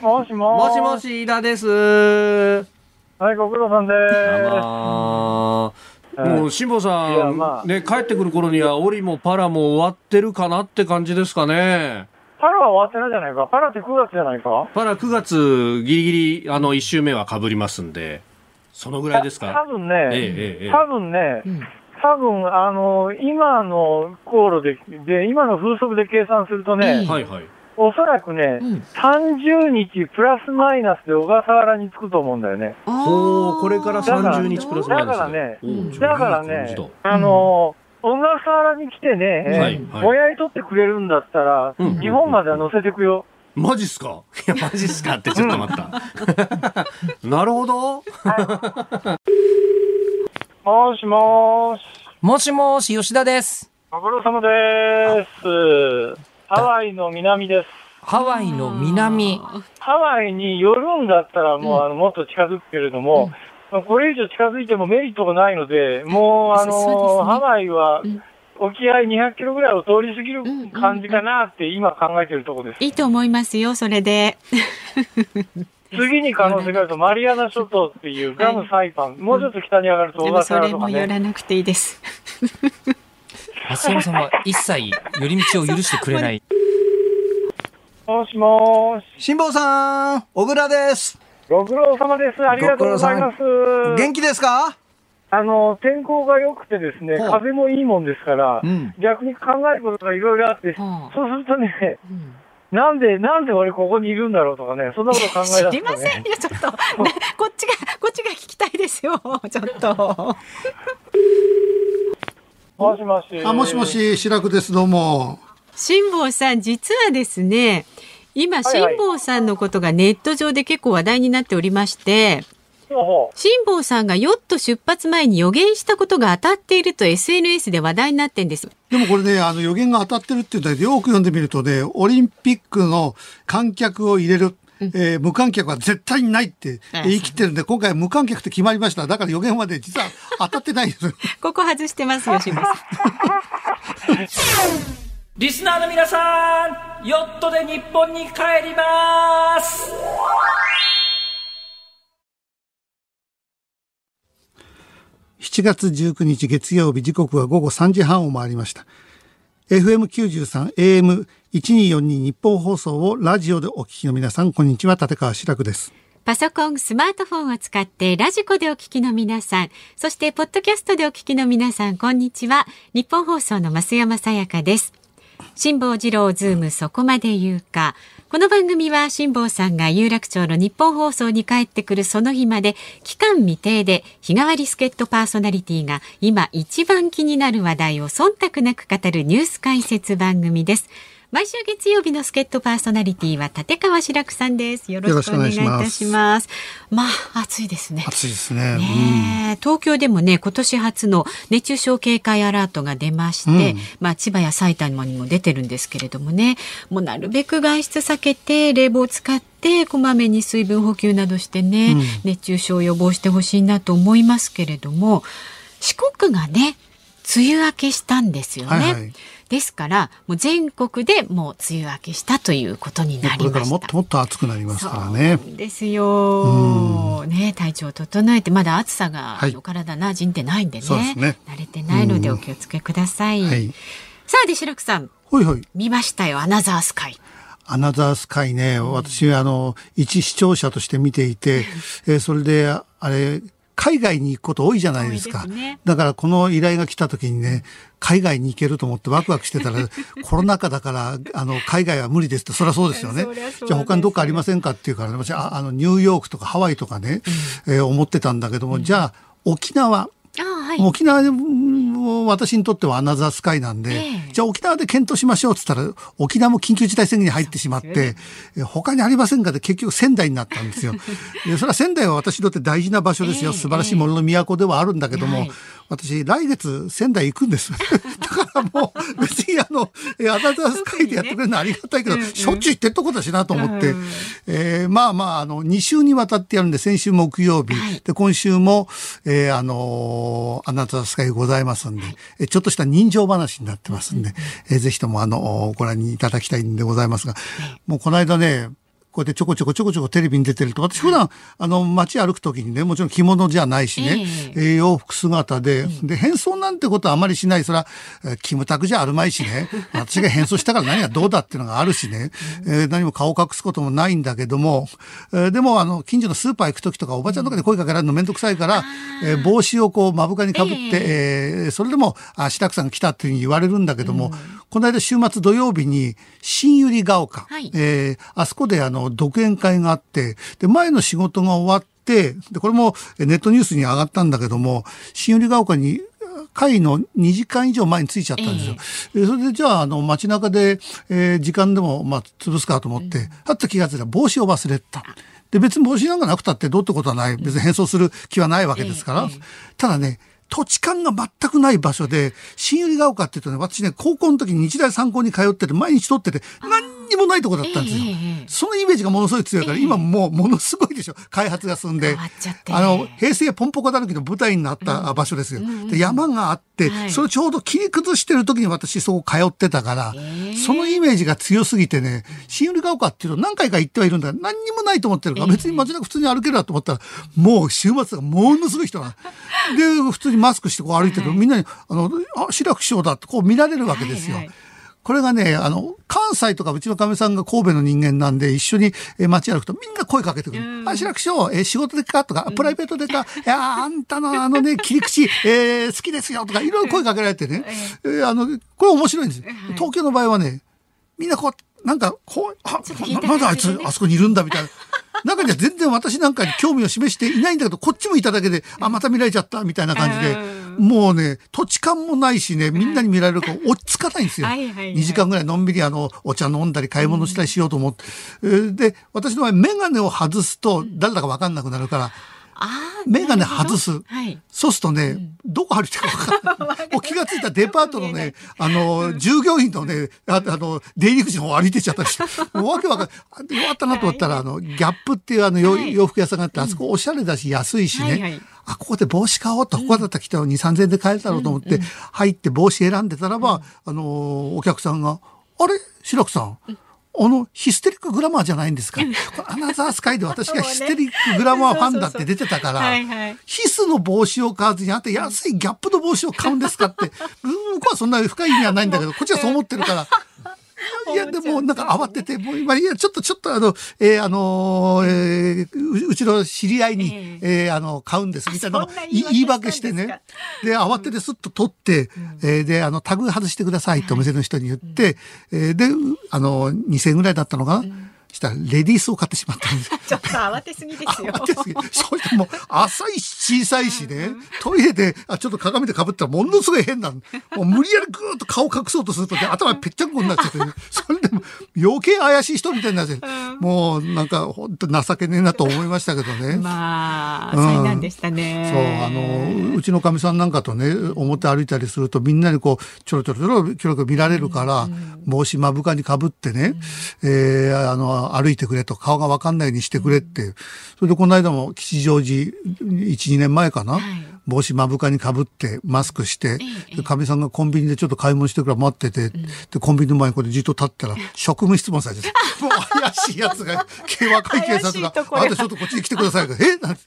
もしももしもし、飯田です。あはい、ご苦労さんでまあ、はいもう、辛坊さん、まあね、帰ってくる頃には、オリもパラも終わってるかなって感じですかね。す。パラは終わってないじゃないか。パラって9月じゃないか。パラ9月、ギリギリ、あの、1週目は被りますんで、そのぐらいです多か分ね、ええええええ多分ね、多分あの、今の航路で、で、今の風速で計算するとね、はいはい。おそらくね、うん30日プラスマイナスで小笠原に着くと思うんだよね。ほう、これからだから30日プラスマイナスだからねだからねだ、あの、小笠原に来てね、はいはいぼやり取ってくれるんだったら、うん日本までは乗せてくよ。マジっすか？いや、マジっすかってちょっと待った。なるほど。もしもーし。もしもし、吉田です。ご苦労様です。ハワイの南です。ハワイの南。ハワイに寄るんだったらもう、あのもっと近づくけれども、まあこれ以上近づいてもメリットがないので、もうあのそうですねハワイはうん沖合200キロぐらいを通り過ぎるうん感じかなって今考えてるところです。いいと思いますよ、それで。次に可能性があるとマリアナ諸島っていうガムサイパン、もうちょっと北に上がると小でもそ笠原とかれも寄ね。らなくていいです。松山さんは一切寄り道を許してくれない。もしもーし。辛坊さん、小倉です。ご苦労様です。ありがとうございます。元気ですか？あの、天候が良くてですね、風もいいもんですから、うん。逆に考えることがいろいろあって、はあそうするとね、うんなんで、なんで俺ここにいるんだろうとかね、そんなこと考え出ね。知りませんよ、ちょっと。ね こっちが、こっちが聞きたいですよ、ちょっと。もしもし。あ、もしも。し、白くです。どうも。辛坊さん、実はですね、今、辛坊さんのことがネット上で結構話題になっておりまして、辛坊さんがヨット出発前に予言したことが当たっていると SNS で話題になってんです。でもこれね、あの予言が当たってるっていうんだけど、よく読んでみるとね、オリンピックの観客を入れる。えー無観客は絶対にないって言い切ってるんで、今回無観客って決まりました。だから予言はね、実は当たってないんですよ。ここ外してます。リスナーの皆さん、ヨットで日本に帰ります7月19日月曜日時刻は午後3時半を回りました。FM93 AM1242 ニッポン放送をラジオでお聞きの皆さん、こんにちは、立川志らくです。パソコン、スマートフォンを使ってラジコでお聞きの皆さん、そしてポッドキャストでお聞きの皆さん、こんにちは。ニッポン放送の増山さやかです。辛坊治郎ズームそこまで言うか。この番組は辛坊さんが有楽町のニッポン放送に帰ってくるその日まで期間未定で日替わり助っ人パーソナリティが今一番気になる話題を忖度なく語るニュース解説番組です。毎週月曜日の助っ人パーソナリティは立川志らくさんです。よろしくお願いいたします。まあ暑いですね。暑いですね。ねえ東京でもね今年初の熱中症警戒アラートが出まして、うんまあ、千葉や埼玉にも出てるんですけれどもねもうなるべく外出避けて冷房を使ってこまめに水分補給などしてね、うん熱中症を予防してほしいなと思いますけれども四国がね梅雨明けしたんですよね。はいはいですからもう全国でもう梅雨明けしたということになこれから。もっともっと暑くなりますからね。そうですよ。ね、体調を整えて、まだ暑さがはいお体馴染んでないんでね。ですね慣れてないのでお気をつけください。はい。さあ、で、白くさん、ほいほい。見ましたよ、アナザースカイ。アナザースカイね、私、あの、一視聴者として見ていて、えーそれで、あれ、海外に行くこと多いじゃないですか。すねだからこの依頼が来た時にね、海外に行けると思ってワクワクしてたら、コロナ禍だから、あの、海外は無理ですって、そりゃそうですよね。じゃあ他にどっかありませんかっていうからね、私、ああの、ニューヨークとかハワイとかね、えー思ってたんだけども、じゃあ、沖縄、あはい。沖縄でも私にとってはアナザースカイなんで、ええ。じゃあ沖縄で検討しましょうって言ったら、沖縄も緊急事態宣言に入ってしまって、え他にありませんかで結局仙台になったんですよ。でそれは仙台は私にとって大事な場所ですよ。ええ。素晴らしいものの都ではあるんだけども、はい。私来月仙台行くんです。だからもう別にあの、えアナザースカイでやってくれるのはありがたいけど、しょっちゅう行ってるとこだしなと思って、えーまあまあ、あの、2週にわたってやるんで、先週木曜日、はい。で、今週も、えーあのーアナザースカイございますんんで、えちょっとした人情話になってますんで、えぜひともあの、ご覧いただきたいんでございますが、もうこの間ね、こうやってちょこちょこちょこちょこテレビに出てると、私普段、あの、街歩くときにね、もちろん着物じゃないしね、えー洋服姿で、で、変装なんてことはあまりしない。それは、えーキムタクじゃあるまいしね、私が変装したから何がどうだっていうのがあるしね、えー何も顔を隠すこともないんだけども、えーでも、あの、近所のスーパー行くときとか、おばちゃんとかで声かけられるのめんどくさいから、えー帽子をこう、目深にかぶって、えーそれでも、あ、白くさんが来たっていうふうに言われるんだけども、この間週末土曜日に、新百合ヶ丘、はい。えーあそこであの、独演会があって、で、前の仕事が終わって、で、これもえネットニュースに上がったんだけども、新百合ヶ丘に、会の2時間以上前に着いちゃったんですよ。えそれでじゃあ、あの、街中で、えー時間でも、まあ、潰すかと思って、はっと気がついたら帽子を忘れてた。で、別に帽子なんかなくたってどうってことはない。別に変装する気はないわけですから。ただね、土地勘が全くない場所で、新百合ヶ丘って言うとね、私ね、高校の時に日大参考に通ってて、毎日撮ってて、何にもないとこだったんですよ。ええええそのイメージがものすごい強いから、今もうものすごいでしょ。開発が進んで。あの、平成ポンポコだらけの舞台になった場所ですよ。で山があって、はいそれちょうど切り崩してる時に私そこ通ってたから、そのイメージが強すぎてね、新百合ヶ丘っていうと何回か行ってはいるんだ何にもないと思ってるから、別に街中普通に歩けるなと思ったら、もう週末がものすごい人が。で、普通にマスクしてこう歩いてると、みんなに、あの、あ、志らく師匠だってこう見られるわけですよ。はいはいこれがね、あの、関西とかうちのかみさんが神戸の人間なんで、一緒にえー街歩くとみんな声かけてくる。あ、白く師匠、えー仕事でかとか、プライベートでか、いやーあんたのあのね、切り口、えー好きですよとか、いろいろ声かけられてね、えーあの、これ面白いんですよ。東京の場合はね、みんなこう、なんか、こう、あ、聞いたななんであいつあそこにいるんだみたいな。中には全然私なんかに興味を示していないんだけど、こっちもいただけで、あ、また見られちゃったみたいな感じで、もうね、土地勘もないしね、みんなに見られるから 落ち着かないんですよ。はいはいはい2時間ぐらいのんびりあの、お茶飲んだり買い物したりしようと思って。えーで、私の場合、メガネを外すと誰だかわかんなくなるから、あーメガネ外す。はい。そうするとね、どこ歩いてるか分かんない。もう気がついたデパートのね、あの、従業員のね、ああの、出入り口の方歩いてっちゃったりして、もうわけわかんない。よかったなと思ったら、あの、ギャップっていうあの、洋はい。洋服屋さんがあって、あそこおしゃれだし安いしね。はいはい。あ、ここで帽子買おうと、ここだったら来たら2、3000円で買えるだろうと思って、入って帽子選んでたらば、あの、お客さんが、あれ？白くさん。あの、ヒステリックグラマーじゃないんですか。アナザースカイで私がヒステリックグラマーファンだって出てたから、ヒスの帽子を買わずに、あんた安いギャップの帽子を買うんですかって、う ん向こうはそんな深い意味はないんだけど、こっちはそう思ってるから。いや、でも、なんか慌てて、もう今、いや、ちょっと、ちょっと、あの、えーあのーえーううちの知り合いに、ええ。ーあの、買うんです、みたいなの言い訳訳してね。で、慌ててスッと取って、えーで、あの、タグ外してくださいってお店の人に言って、えーで、うあの、2000円ぐらいだったのかな？したら、レディースを買ってしまったんです。ちょっと慌てすぎですよ。そしてもう浅いし小さいしね、トイレで、あ、ちょっと鏡で被ったらものすごい変なの。もう無理やりぐーっと顔隠そうとするとね、頭ぺっちゃんこになっちゃってね、それでも余計怪しい人みたいになって、もうなんか本当情けねえなと思いましたけどね。まあ、うん災難でしたね。そう、あの、うちのかみさんなんかとね、表歩いたりするとみんなにこう、ちょろちょろちょろ、ちょろ見られるから、帽子目深にかぶってね、えーあの、歩いてくれと、顔がわかんないようにしてくれって。それでこの間も吉祥寺、1、2年前かな、帽子目深にかぶって、マスクして、でかみさんがコンビニでちょっと買い物してくから待ってて、で、コンビニの前にこれじっと立ったら、職務質問されてて、もう怪しいやつが、若い警察があんたちょっとこっちに来てください。えなんて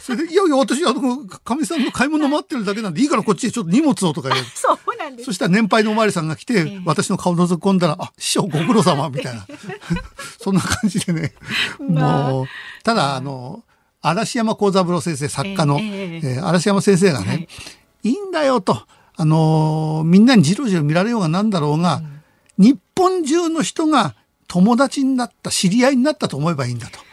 それで、いやいや、私、あの、かみさんの買い物待ってるだけなんで、いいからこっちでちょっと荷物をとか言う。そうなんです。そしたら年配のおまわりさんが来て、私の顔覗き込んだら、あ、師匠ご苦労様、みたいな。そんな感じでね。もう、ただ、あの、嵐山幸三郎先生、作家の、えーえー嵐山先生がね、はいい、いんだよと、あのーみんなにじろじろ見られようが何だろうが、日本中の人が友達になった、知り合いになったと思えばいいんだと。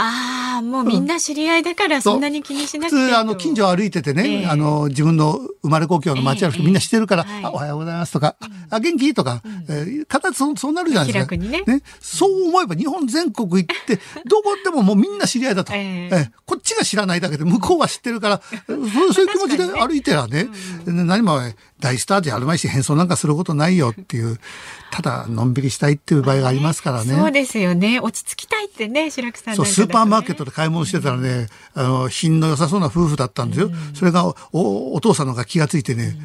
ああ、もうみんな知り合いだからそんなに気にしなくて普通あの近所を歩いててね、ええ。あの自分の生まれ故郷の街歩くええとみんな知ってるから、はい。あおはようございますとか、あ元気？とか、えー形そうそうなるじゃないですか。気楽にね。そう思えば日本全国行って、どこでももうみんな知り合いだと、ええ。ええ。こっちが知らないだけで向こうは知ってるから、そうそういう気持ちで歩いてらね、何も大スターじゃあるまいし変装なんかすることないよっていうただのんびりしたいっていう場合がありますからね。そうですよね落ち着きたいってね白くさんそうスーパーマーケットで買い物してたらね、あの品の良さそうな夫婦だったんですよ。それがおお父さんのが気がついてね、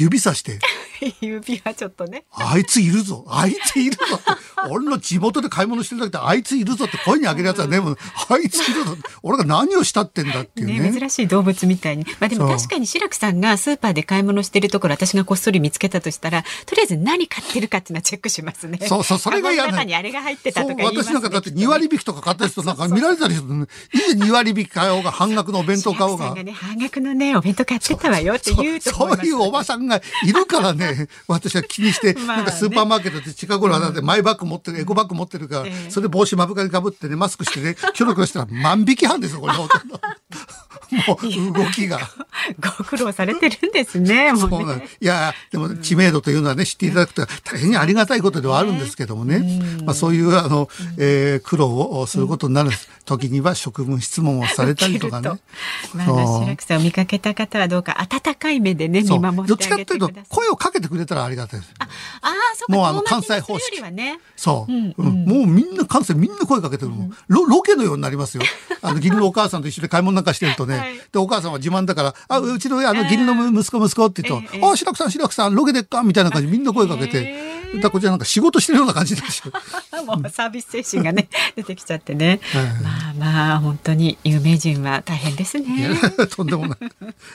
指さして。指はちょっとね。あいついるぞあいついるぞって。俺の地元で買い物してる時ってあいついるぞって声にあげるやつはね、もうあいついるぞ俺が何をしたってんだっていうね。ね珍しい動物みたいに。まあでも確かに志らくさんがスーパーで買い物してるところ私がこっそり見つけたとしたら、とりあえず何買ってるかっていうのはチェックしますね。そうそう、それが嫌な中にあれが入ってたとかそう言いますね。私なんかだって2割引きとか買った人なんか見られたりする。いいね2割引き買おうが半額のお弁当買おうが。ね、半額のね、お弁当買ってたわよって言うとそうそういうおばさんがいるからね、私は気にして、なんかスーパーマーケットで近頃はだってマイバッグ持ってる、エコバッグ持ってるから、ええそれで帽子目深にかぶってね、マスクしてね、キョロキョロしたら万引き犯ですよ、これ。もう動きが。ご苦労されてるんですね。もそうなのうね。いや、でも知名度というのはね、知っていただくと大変にありがたいことではあるんですけどもね。まあそういう、あの、えー苦労をすることになる時には職務質問をされたりとかね。まあ、白くさんを見かけた方はどうか温かい目でね、そう見守どっってちかというと。声をかけてくれたらありがたいです。ああ、そうか、もうあの関西方式はね。そう、うんうん。もうみんな関西みんな声かけてるもん、ロロケのようになりますよ。あの義理のお母さんと一緒に買い物なんかしてるとね、はい。でお母さんは自慢だから「あうちのあの義理の息子息子」って言うと「ええあ白くさん白くさんロケでっか」みたいな感じでみんな声かけて、ええだこちらなんか仕事してるような感じですよ。もうサービス精神がね、出てきちゃってね。はいまあまあ、本当に有名人は大変ですね。とんでもない。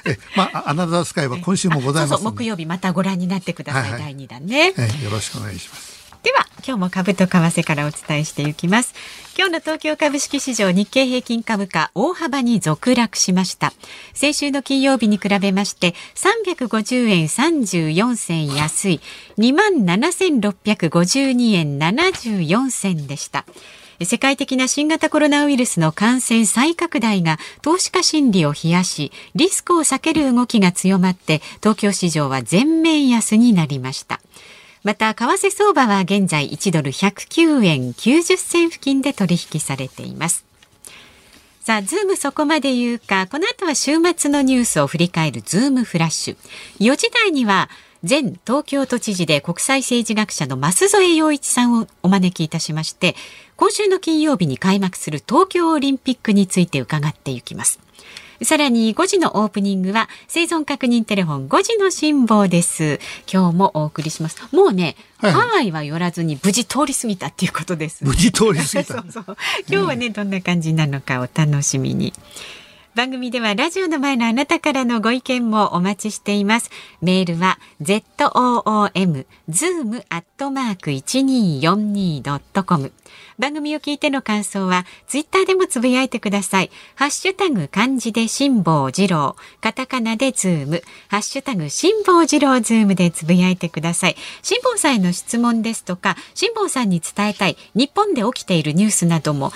え、まあ、アナザースカイは今週もございますそうそう、木曜日またご覧になってください。はいはい第2弾ね。えよろしくお願いします。今日も株と為替からお伝えしていきます。今日の東京株式市場日経平均株価大幅に続落しました。先週の金曜日に比べまして350円34銭安い。27,652円74銭でした。世界的な新型コロナウイルスの感染再拡大が投資家心理を冷やしリスクを避ける動きが強まって東京市場は全面安になりました。また為替相場は現在1ドル109円90銭付近で取引されていますさあ、ズームそこまで言うか、この後は週末のニュースを振り返るズームフラッシュ。4時台には、前東京都知事で国際政治学者の増添洋一さんをお招きいたしまして、今週の金曜日に開幕する東京オリンピックについて伺っていきます。さらに5時のオープニングは生存確認テレフォン5時の辛抱です。今日もお送りします。もうね、はいハワイは寄らずに無事通り過ぎたっていうことです。無事通り過ぎた そう。そう今日はね、どんな感じなのかお楽しみに。番組ではラジオの前のあなたからのご意見もお待ちしています。メールは zoom zoom アットマーク一二四二ドットコム。番組を聞いての感想はツイッターでもつぶやいてください。ハッシュタグ漢字で辛坊治郎、カタカナでズーム、ハッシュタグ辛坊治郎ズームでつぶやいてください。辛坊さんへの質問ですとか、辛坊さんに伝えたい日本で起きているニュースなども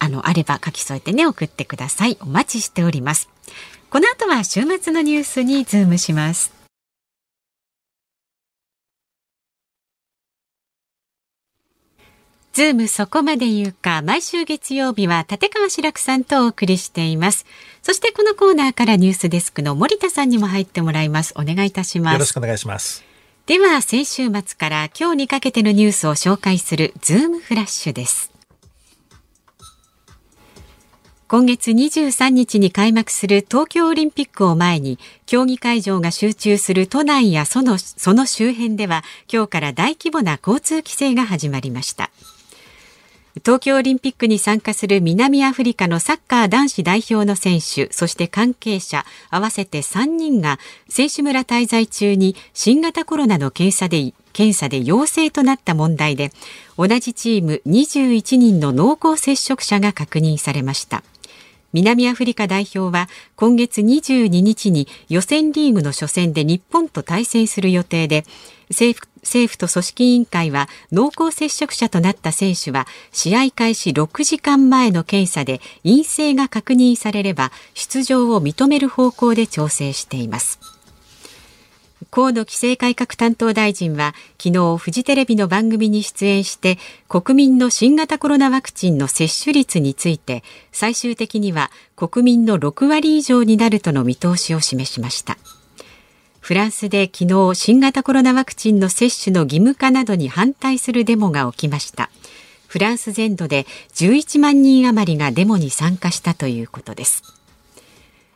あの、あれば書き添えてね、送ってください。お待ちしております。この後は週末のニュースにズームします。ズームそこまで言うか、毎週月曜日は立川志らくさんとお送りしています。そしてこのコーナーからニュースデスクの森田さんにも入ってもらいます。お願いいたします。よろしくお願いします。では、先週末から今日にかけてのニュースを紹介するズームフラッシュです。今月23日に開幕する東京オリンピックを前に競技会場が集中する都内やそのその周辺では今日から大規模な交通規制が始まりました。東京オリンピックに参加する南アフリカのサッカー男子代表の選手そして関係者合わせて3人が選手村滞在中に新型コロナの検査で検査で陽性となった問題で同じチーム21人の濃厚接触者が確認されました。南アフリカ代表は今月22日に予選リーグの初戦で日本と対戦する予定で政府政府と組織委員会は濃厚接触者となった選手は試合開始6時間前の検査で陰性が確認されれば出場を認める方向で調整しています。河野規制改革担当大臣は昨日フジテレビの番組に出演して国民の新型コロナワクチンの接種率について最終的には国民の6割以上になるとの見通しを示しました。フランスで昨日新型コロナワクチンの接種の義務化などに反対するデモが起きました。フランス全土で11万人余りがデモに参加したということです。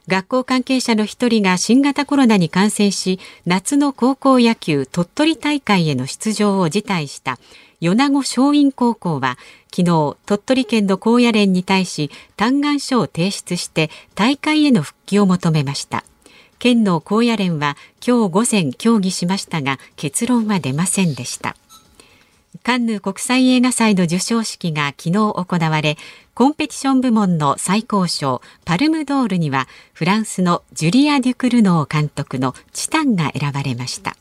学校関係者の一人が新型コロナに感染し夏の高校野球鳥取大会への出場を辞退した米子松蔭高校は昨日鳥取県の高野連に対し嘆願書を提出して大会への復帰を求めました。県の高野連は今日午前協議しましたが結論は出ませんでした。カンヌ国際映画祭の授賞式が昨日行われコンペティション部門の最高賞パルムドールにはフランスのジュリア・デュクルノー監督のチタンが選ばれました。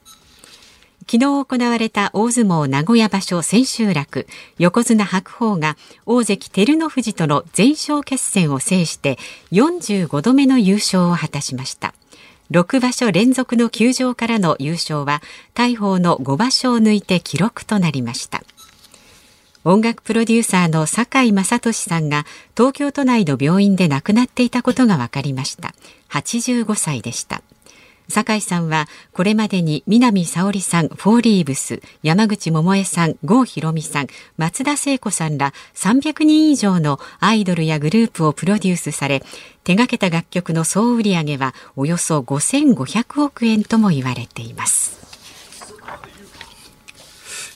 昨日行われた大相撲名古屋場所千秋楽横綱白鵬が大関照ノ富士との全勝決戦を制して45度目の優勝を果たしました。6場所連続の休場からの優勝は大鵬の5場所を抜いて記録となりました。音楽プロデューサーの酒井正俊さんが東京都内の病院で亡くなっていたことが分かりました。85歳でした。酒井さんはこれまでに南沙織さんフォーリーブス山口百恵さん郷ひろみさん松田聖子さんら300人以上のアイドルやグループをプロデュースされ手掛けた楽曲の総売上はおよそ5500億円とも言われています。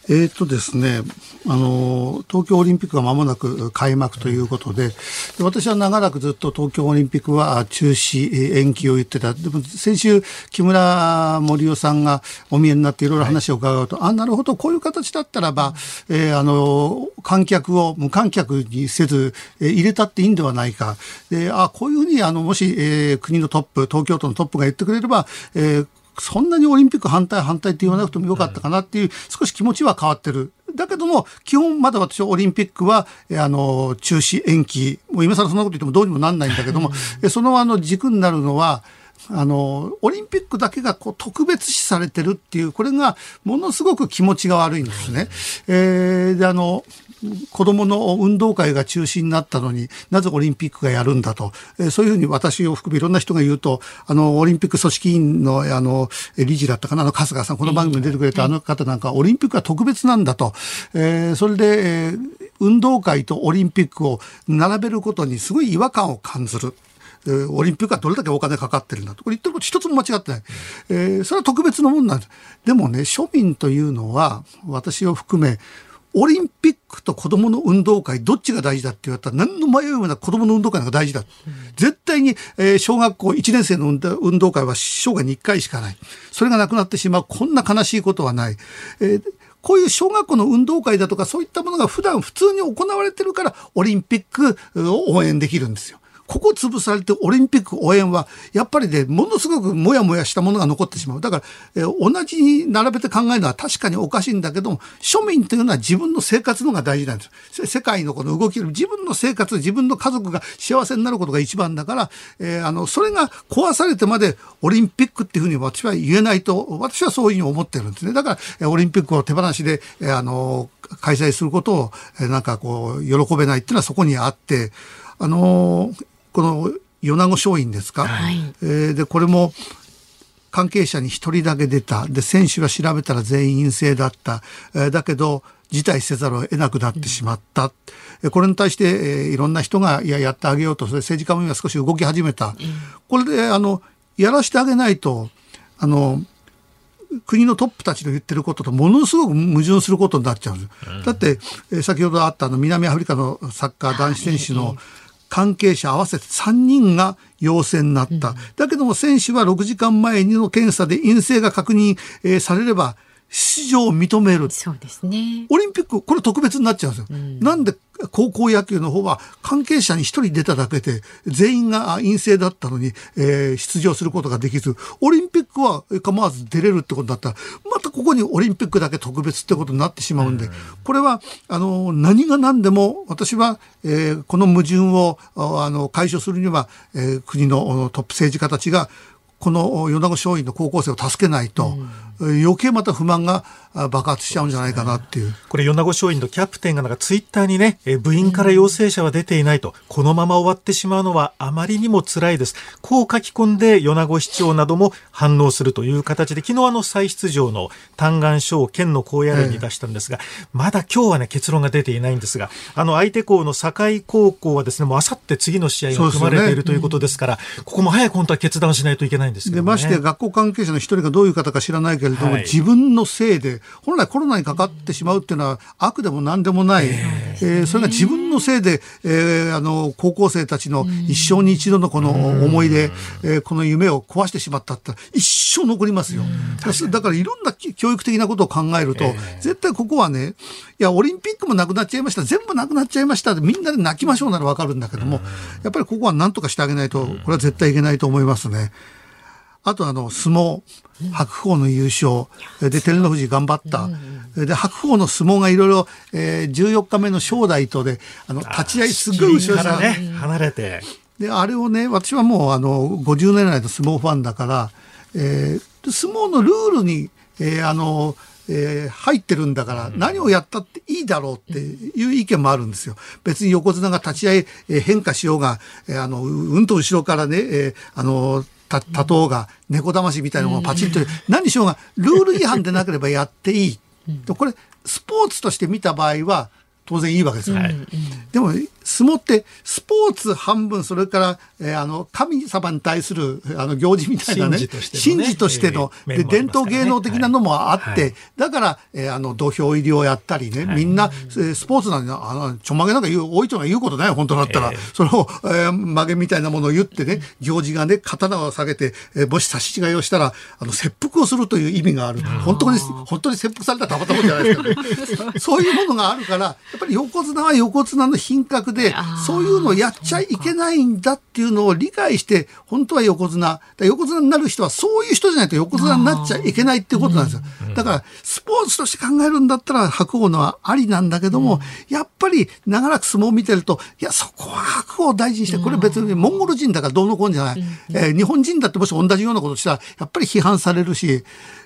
えー、とですね、あの、東京オリンピックが間もなく開幕ということで、で私は長らくずっと東京オリンピックは中止、延期を言ってた。でも先週、木村盛夫さんがお見えになっていろいろ話を伺うと、はい、あ、なるほど、こういう形だったらば、えー、あの、観客を無観客にせず、えー、入れたっていいんではないか。で、あ、こういうふうに、あの、もし、えー、国のトップ、東京都のトップが言ってくれれば、えーそんなにオリンピック反対反対って言わなくてもよかったかなっていう少し気持ちは変わってる。だけども、基本まだ私はオリンピックは、あの、中止延期、もう今更そんなこと言ってもどうにもなんないんだけども、そのあの軸になるのは、あの、オリンピックだけがこう特別視されてるっていう、これがものすごく気持ちが悪いんですね。えー、で、あの、子供の運動会が中止になったのになぜオリンピックがやるんだと、えー、そういうふうに私を含めいろんな人が言うとあのオリンピック組織委員のあの理事だったかなあの春日さんこの番組に出てくれたあの方なんかオリンピックは特別なんだと、えー、それで、えー、運動会とオリンピックを並べることにすごい違和感を感じる。オリンピックはどれだけお金かかってるんだと。これ言ってること一つも間違ってない。えー、それは特別なもんなんです。でもね、庶民というのは、私を含め、オリンピックと子供の運動会、どっちが大事だって言われたら、何の迷いもなく子供の運動会が大事だ。絶対に、え、小学校1年生の運動会は生涯に1回しかない。それがなくなってしまう。こんな悲しいことはない。えーこういう小学校の運動会だとかそういったものが普段普通に行われてるからオリンピックを応援できるんですよ。ここ潰されてオリンピック応援は、やっぱりね、ものすごくもやもやしたものが残ってしまう。だから、えー、同じに並べて考えるのは確かにおかしいんだけども、庶民というのは自分の生活のが大事なんです。世界のこの動きより自分の生活、自分の家族が幸せになることが一番だから、えー、あの、それが壊されてまでオリンピックっていうふうに私は言えないと、私はそういうふうに思ってるんですね。だから、オリンピックを手放しで、えー、あの、開催することを、なんかこう、喜べないっていうのはそこにあって、あのーこの米子松陰ですか、はい、えー、でこれも関係者に1人だけ出た。で選手は調べたら全員陰性だった、えー、だけど辞退せざるを得なくなってしまった、うん、これに対して、えー、いろんな人がいややってあげようと。それ政治家も今少し動き始めた、うん、これであのやらしてあげないとあの国のトップたちの言ってることとものすごく矛盾することになっちゃうんです。うん、だって、えー、先ほどあったあの南アフリカのサッカー男子選手の、関係者合わせて3人が陽性になった。だけども選手は6時間前の検査で陰性が確認、えー、されれば出場を認める。そうですね。オリンピック、これ特別になっちゃうんですよ。うん、なんで高校野球の方は関係者に一人出ただけで全員が陰性だったのに、えー、出場することができず、オリンピックは構わず出れるってことだったら、またここにオリンピックだけ特別ってことになってしまうんで、うん、これは、あの、何が何でも私は、えー、この矛盾をあの解消するには、えー、国のトップ政治家たちがこの米子松蔭の高校生を助けないと、余計また不満があ爆発しちゃうんじゃないかなっていう。これ、米子松陰のキャプテンがなんかツイッターにね、えー部員から陽性者は出ていないと、このまま終わってしまうのはあまりにも辛いです。こう書き込んで、米子市長なども反応するという形で、昨日あの再出場の嘆願書を県の高野連に出したんですが、まだ今日はね、結論が出ていないんですが、あの相手校の堺高校はですね、もうあさって次の試合が組まれているということですから、ここも早く本当は決断しないといけないんですけどね。でましてや学校関係者の一人がどういう方か知らないけれども、はい。自分のせいで本来コロナにかかってしまうっていうのは悪でも何でもない、えーそれが自分のせいで、えーあの高校生たちの一生に一度のこの思い出、えーこの夢を壊してしまったって一生残りますよ。だからいろんな教育的なことを考えると、絶対ここはねいやオリンピックもなくなっちゃいました全部なくなっちゃいましたみんなで泣きましょうならわかるんだけども、やっぱりここは何とかしてあげないとこれは絶対いけないと思いますね。あとあの相撲白鵬の優勝。で照ノ富士頑張った。で白鵬の相撲がいろいろえー14日目の正代とであの立ち合いすごい後ろからでね、離れて。であれをね私はもうあの50年来の相撲ファンだから、えー相撲のルールに、えーあのえー入ってるんだから、何をやったっていいだろうっていう意見もあるんですよ。別に横綱が立ち合い、えー変化しようが、えーあのううんと後ろからね、えーあのた立とうが猫だましみたいなものをパチンと、何にしようがルール違反でなければやっていい。でこれスポーツとして見た場合は当然いいわけですよ。でも相撲ってスポーツ半分それから、えーあの神様に対するあの行事みたいなね神事としてので伝統芸能的なのもあって、はい。だから、えーあの土俵入りをやったりね、みんな、えースポーツなんであのちょんまげなんか言う大いとが言うことないよ本当だったら、それを、えー曲げみたいなものを言ってね行事がね刀を下げて、えーもし差し違いをしたらあの切腹をするという意味がある。本当に本当に切腹されたらたまったもんじゃないですか。ね そういうものがあるからやっぱり横綱は横綱の品格でそういうのをやっちゃいけないんだっていうのを理解して本当は横綱。横綱になる人はそういう人じゃないと横綱になっちゃいけないっていうことなんですよ。だからスポーツとして考えるんだったら白鵬のはありなんだけども、やっぱり長らく相撲を見てるといやそこは白鵬を大事にしてこれ別にモンゴル人だからどうのこうのじゃない、えー日本人だってもし同じようなことしたらやっぱり批判されるしえー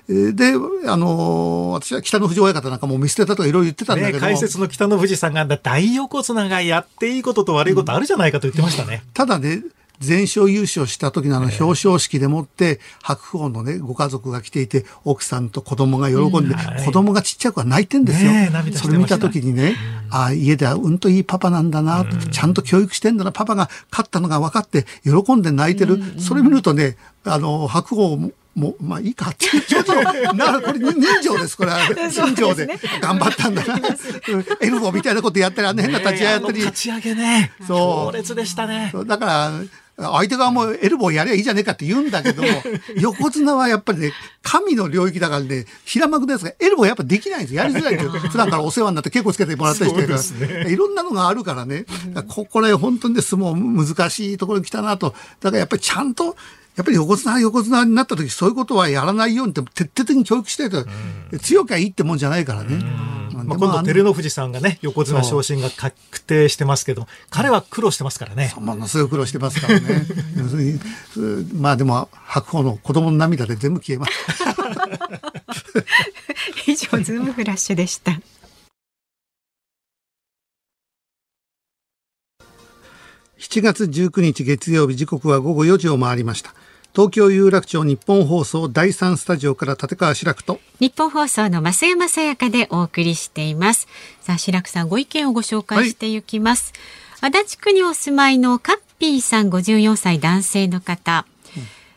であのー私は北の富士親方なんかもう見捨てたとかいろいろ言ってたんだけね、ども、解説の北の富士さんが大横綱がやっていいことと悪いことあるじゃないかと言ってましたね。ただね、全勝優勝した時のあの表彰式でもって、白鵬のね、ご家族が来ていて、奥さんと子供が喜んで、はい子供がちっちゃい子は泣いてんですよ。それ見た時にね、ああ、家ではうんといいパパなんだな、ちゃんと教育してんだな、パパが勝ったのが分かって、喜んで泣いてる。それ見るとね、あの、白鵬も、もう、まあいいかって、ちょっと、なこれ人情です、これは。人情で。頑張ったんだな。うんエルボーみたいなことやったり、あの変な立ち合いやったり。立ち上げね。そう強烈でしたね。だから、相手側もエルボーやりゃいいじゃねえかって言うんだけども、横綱はやっぱりね、神の領域だからね、平幕のやつがエルボーやっぱできないんですよ。やりづらいんですよ。普段からお世話になって稽古つけてもらったりしてるから、そうですいろんなのがあるからね、ここら本当にね、相撲難しいところに来たなと。だからやっぱりちゃんと、やっぱり横綱横綱になった時そういうことはやらないようにって徹底的に教育してと、強きゃいいってもんじゃないからね。まあ、今度照ノ富士さんがね横綱昇進が確定してますけど彼は苦労してますからね。ものすごい苦労してますからね。まあでも白鵬の子供の涙で全部消えます。以上ズームフラッシュでした7月19日月曜日時刻は午後4時を回りました。東京有楽町日本放送第三スタジオから立川志らくと日本放送の増山さやかでお送りしています。さあ白くさんご意見をご紹介していきます、足立区にお住まいのカッピーさん54歳男性の方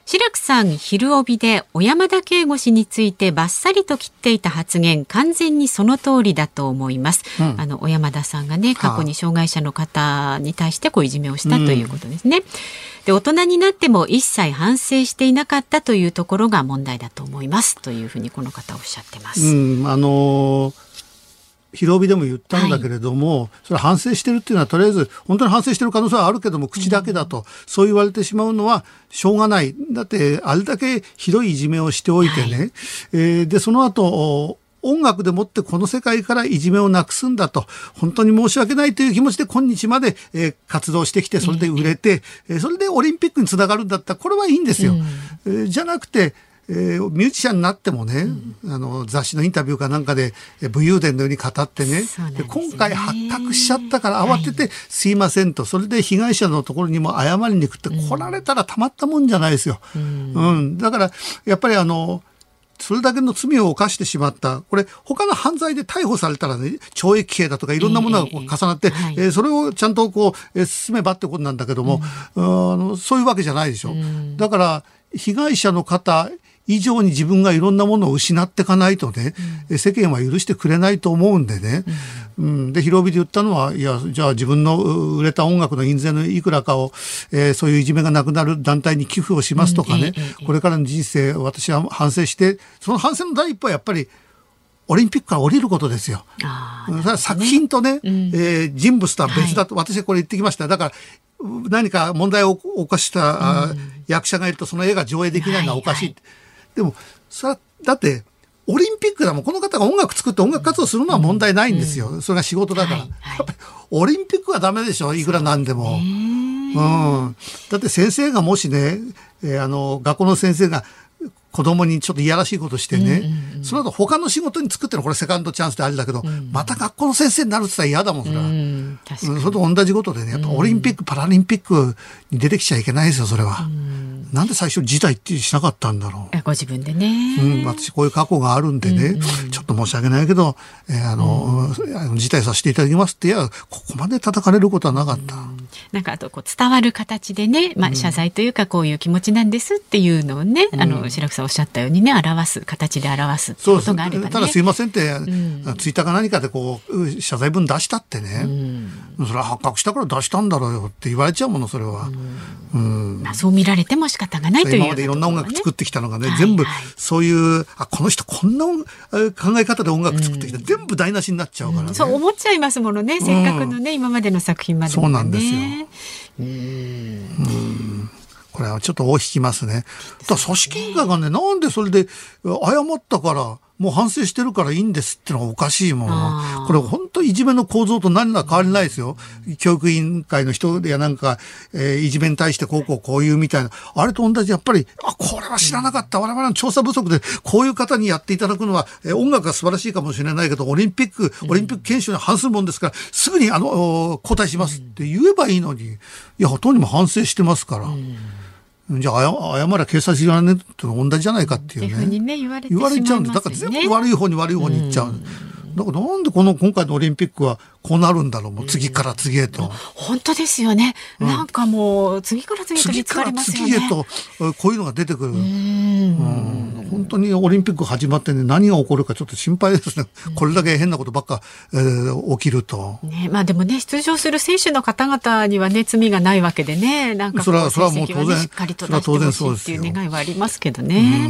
白くさん昼帯で小山田圭吾氏についてバッサリと切っていた発言完全にその通りだと思います、うん。あの小山田さんがね過去に障害者の方に対してこういじめをしたということですね、で大人になっても一切反省していなかったというところが問題だと思います。というふうにこの方おっしゃってます、うん、あのー広帯でも言ったんだけれども、それ反省してるっていうのはとりあえず本当に反省してる可能性はあるけども口だけだと、そう言われてしまうのはしょうがない。だってあれだけひどいいじめをしておいてね、えーでその後お音楽でもってこの世界からいじめをなくすんだと本当に申し訳ないという気持ちで今日まで、えー活動してきてそれで売れて、えーそれでオリンピックにつながるんだったらこれはいいんですよ。えーじゃなくてえーミュージシャンになってもね、あの雑誌のインタビューかなんかでえー武勇伝のように語ってね。ですね。で今回発覚しちゃったから慌てて「すいません」と。それで被害者のところにも謝りに行くって来られたらたまったもんじゃないですよ。うん、だからやっぱりあのそれだけの罪を犯してしまった。これ、他の犯罪で逮捕されたらね、懲役刑だとかいろんなものが重なって、ええはい。えーそれをちゃんとこう、えー進めばってことなんだけども、あのそういうわけじゃないでしょ。だから、被害者の方以上に自分がいろんなものを失っていかないとね、え世間は許してくれないと思うんでね。うん、で、広帯で言ったのは、いや、じゃあ自分のう売れた音楽の印税のいくらかを、えーそういういじめがなくなる団体に寄付をしますとかね、うん。これからの人生、私は反省して、その反省の第一歩はやっぱり、オリンピックから降りることですよ。あうん。それは作品とね、ん。えー人物とは別だと、私はこれ言ってきました。だから、う何か問題を起こした、あ役者がいると、その絵が上映できないのはおかしい。はいでも、それは、だって、オリンピックだもん、この方が音楽作って音楽活動するのは問題ないんですよ。それが仕事だから。はいはい。やっぱり、オリンピックはダメでしょ、い。くらなんでも。うん。だって先生がもしね、えーあの、学校の先生が、子供にちょっといやらしいことしてね、その後他の仕事に作ってるのこれセカンドチャンスであれだけど、また学校の先生になるって言ったら嫌だもん、それは。うん、それと同じことでね、やっぱオリンピック、パラリンピックに出てきちゃいけないですよ、それは。なんで最初辞退ってしなかったんだろう。あご自分でね。うん、私こういう過去があるんでね、ちょっと申し訳ないけど、えーあの、あの辞退させていただきますって、いや、ここまで叩かれることはなかった。なんかあとこう伝わる形でね、まあ、謝罪というかこういう気持ちなんですっていうのをね、あの白木さんおっしゃったようにね表す形で表すことがあればね。ただすいませんって、ん。ツイッターか何かでこう、謝罪文出したってね、それは発覚したから出したんだろうよって言われちゃうもの、それは。うん。まあ、そう見られても仕方がないという今までいろんな音楽作っってきたのがね、はい全部はいそういう、あ、この人こんな考え方で音楽作ってきた、全部台無しになっちゃうからね。そう思っちゃいますものね、せっかくのね今までの作品までもね。そうなんですよ。これはちょっと尾を引きますね。だ組織委員会がね、なんでそれで謝ったから、もう反省してるからいいんですってのがおかしいもの。これ本当いじめの構造と何ら変わりないですよ。教育委員会の人やなんか、えーいじめに対してこうこうこういうみたいな。あれと同じ、やっぱり、あ、これは知らなかった。我々の調査不足で、こういう方にやっていただくのは、えー音楽が素晴らしいかもしれないけど、オリンピック、オリンピック憲章に反するもんですから、すぐにあの、お交代しますって言えばいいのに、いや、ほとんども反省してますから。じゃあ、謝謝ら警察言わねと同じじゃないかっていうふうね。にね言われちゃうんで、だから全部悪い方に悪い方に行っちゃう。だからなんでこの今回のオリンピックはこうなるんだろう、もう次から次へと。本当ですよね。なんかもう次から次へと見つ次かかられますよね。次へと、えこういうのが出てくる。うん本当にオリンピック始まってね、何が起こるかちょっと心配ですね。これだけ変なことばっか、えー起きると。ね、まあでもね出場する選手の方々にはね罪がないわけでねなんかこそれはそれはもう当然しっかりと出してほしそうですよいっていう願いはありますけどね。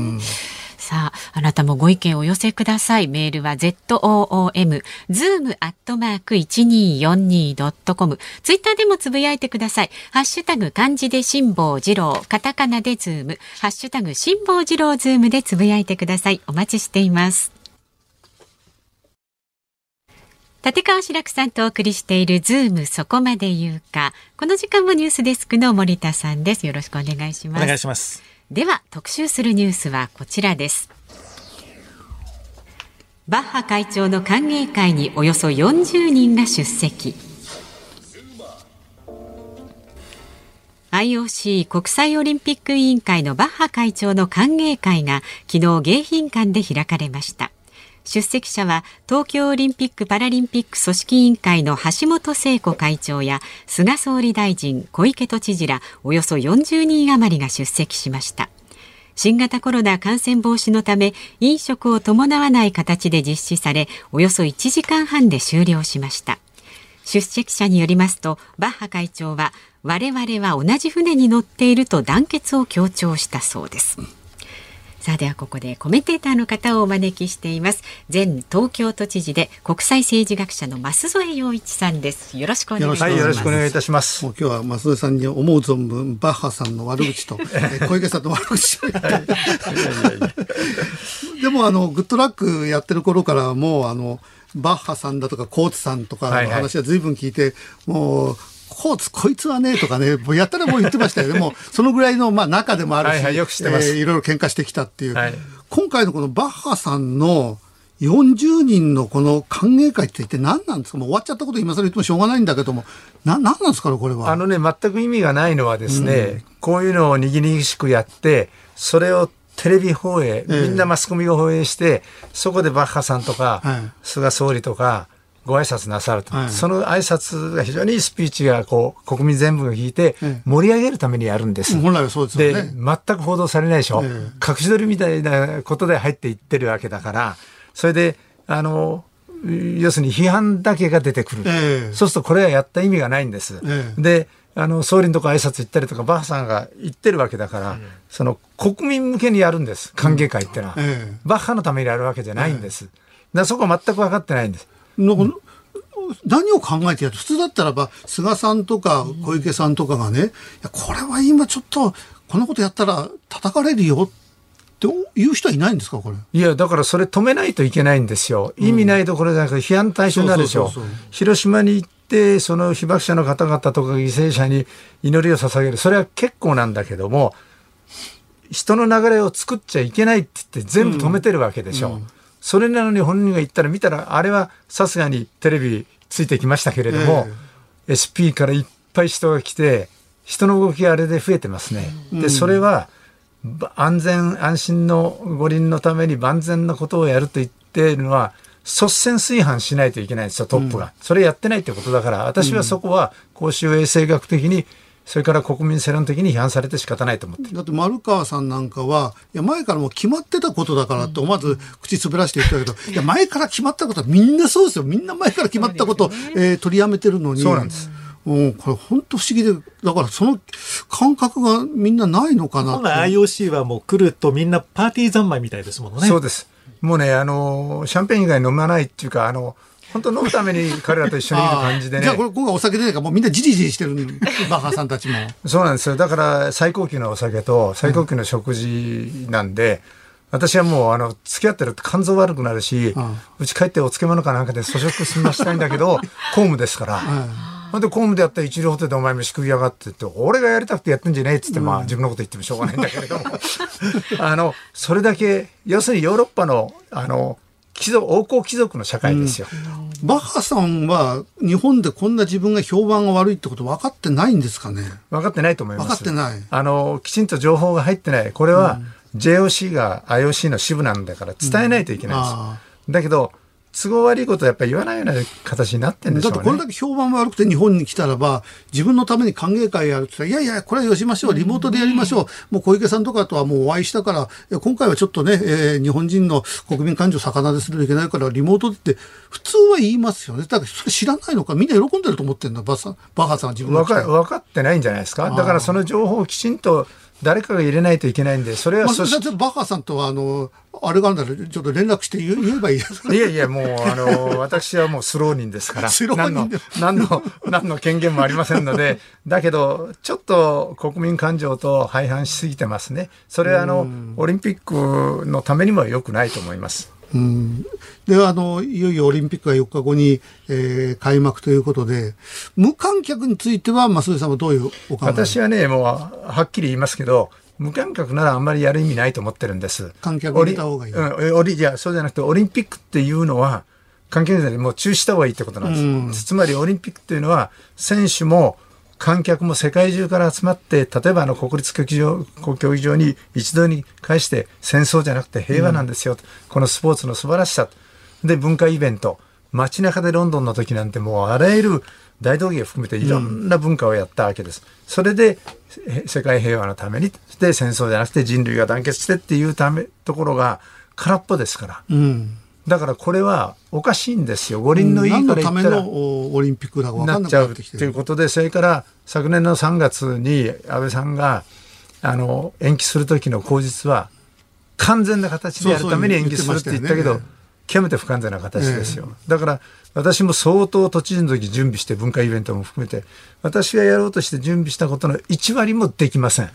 さあ、あなたもご意見をお寄せください。メールは zoom、zoom アットマーク 1242.com。ツイッターでもつぶやいてください。ハッシュタグ漢字で辛坊治郎、カタカナでズーム、ハッシュタグ辛坊治郎ズームでつぶやいてください。お待ちしています。立川志らくさんとお送りしているズームそこまで言うか。この時間もニュースデスクの森田さんです。よろしくお願いします。お願いします。では特集するニュースはこちらです。バッハ会長の歓迎会におよそ40人が出席。IOC 国際オリンピック委員会のバッハ会長の歓迎会が昨日迎賓館で開かれました。出席者は東京オリンピック・パラリンピック組織委員会の橋本聖子会長や菅総理大臣、小池都知事らおよそ40人余りが出席しました。新型コロナ感染防止のため飲食を伴わない形で実施されおよそ1時間半で終了しました出席者によりますとバッハ会長は我々は同じ船に乗っていると団結を強調したそうですさあではここでコメンテーターの方をお招きしています。前東京都知事で国際政治学者の増添洋一さんです。よろしくお願いします。はい、よろしくお願いいたします。もう今日は増添さんに思う存分バッハさんの悪口とえー 小池さんの悪口を言ってでもあのグッドラックやってる頃からもうあのバッハさんだとかコーツさんとかのはいはい。話は随分聞いて、もうコーツ、こいつはね、とかね、もうやったらもう言ってましたよ。ね。もう、そのぐらいの、まあ、仲でもあるし、はいはいよく知ってます。えーいろいろ喧嘩してきたっていう。はい。今回のこのバッハさんの40人のこの歓迎会って一体何なんですか？もう終わっちゃったこと今更言ってもしょうがないんだけども、な、何なんですかね、これは？あのね、全く意味がないのはですね、こういうのをにぎにぎしくやって、それをテレビ放映、ええ。みんなマスコミが放映して、そこでバッハさんとか、はい。菅総理とか、ご挨拶なさると、はいその挨拶が非常にスピーチがこう国民全部が聞いてええ盛り上げるためにやるんです。本来はそうですよで、ね。全く報道されないでしょ、ええ隠し撮りみたいなことで入っていってるわけだから、それで、あの、要するに批判だけが出てくる。ええそうするとこれはやった意味がないんです。ええで、あの、総理のとこ挨拶行ったりとか、バッハさんが言ってるわけだから、その国民向けにやるんです。歓迎会ってのは。ええバッハのためにやるわけじゃないんです。だそこは全く分かってないんです。なんか何を考えてやる？普通だったらば、菅さんとか小池さんとかがね、いや、これは今ちょっと、こんなことやったら叩かれるよって言う人はいないんですか、これ？いや、だからそれ止めないといけないんですよ。意味ないところじゃなくて批判対象になるでしょ。広島に行って、その被爆者の方々とか犠牲者に祈りを捧げる。それは結構なんだけども、人の流れを作っちゃいけないって言って全部止めてるわけでしょ。それなのに本人が言ったら見たら、あれはさすがにテレビついてきましたけれども、SP からいっぱい人が来て、人の動きがあれで増えてますね。で、それは、ば安全安心の五輪のために万全なことをやると言っているのは率先垂範しないといけないんですよトップが、それやってないってことだから私はそこは公衆衛生学的にそれから国民世論的に批判されて仕方ないと思ってるだって丸川さんなんかは、いや、前からもう決まってたことだからって思わず口滑らして言ったけど、いや、前から決まったことはみんなそうですよ。みんな前から決まったことを、えー取りやめてるのに。そうなんです。うん、これ本当不思議で、だからその感覚がみんなないのかなって。本来 IOC はもう来るとみんなパーティー三昧みたいですものね。そうです。もうね、あの、シャンペーン以外飲まないっていうか、あの、本当飲むために彼らと一緒にいる感じでね。じゃあこれ今回お酒出ないからもうみんなじりじりしてるバッハさんたちも。そうなんですよ。だから最高級のお酒と最高級の食事なんで、私はもうあの付き合ってると肝臓悪くなるし、うち帰ってお漬物かなんかで粗食済ましたいんだけど、公務ですから。ほんで公務でやったら一流ホテルでお前飯食いやがってって、俺がやりたくてやってんじゃねえっつって、まあ自分のこと言ってもしょうがないんだけれども。あの、それだけ、要するにヨーロッパの、あの、貴族、王侯貴族の社会ですよ。バッハさんは日本でこんな自分が評判が悪いってこと分かってないんですかね？分かってないと思います。分かってないあの、きちんと情報が入ってない。これは JOC が IOC の支部なんだから伝えないといけないです。あだけど、都合悪いことはやっぱり言わないような形になってんでしょうね。だってこれだけ評判悪くて日本に来たらば、自分のために歓迎会やるって言ったら、いやいや、これはよしましょう、リモートでやりましょう、もう小池さんとかとはもうお会いしたから、今回はちょっとね、えー日本人の国民感情を逆なでするといけないから、リモートって普通は言いますよね。だからそれ知らないのか、みんな喜んでると思ってるんだ、バッサバッハさんは自分の分かってないんじゃないですか。だからその情報をきちんと誰かが入れないといけないんで、それはそれじゃあバッハさんとは、あの、あれがあるんだら、ちょっと連絡して 言えばいいですいやいや、もう、あの、私はもうスロー人ですから、何の、何の、何の権限もありませんので、だけど、ちょっと国民感情と廃反しすぎてますね。それは、あの、オリンピックのためにも良くないと思います。うんであのいよいよオリンピックが4日後に、えー開幕ということで無観客については増井さんはどういうお考え？私はね、もう、はっきり言いますけど、無観客ならあんまりやる意味ないと思ってるんです。観客入れた方がいいうん、オリいや、そうじゃなくて、オリンピックっていうのは、観客でもう中止した方がいいってことなんです。つまり、オリンピックっていうのは、選手も観客も世界中から集まって、例えばあの国立競技場競技場に一度に返して、戦争じゃなくて平和なんですよ、このスポーツの素晴らしさ。で、文化イベント。街中でロンドンの時なんてもうあらゆる大道芸を含めていろんな文化をやったわけです。それでえ世界平和のためにで戦争じゃなくて人類が団結してっていうためところが空っぽですから。うんだからこれはおかしいんですよ。五輪のいい何のためから言ったら。オリンピックだかなんっちゃうということで、それから昨年の3月に安倍さんがあの延期する時の口実は完全な形でやるために延期するって言ったけど極めて不完全な形ですよ、だから私も相当都知事の時準備して文化イベントも含めて私がやろうとして準備したことの1割もできません。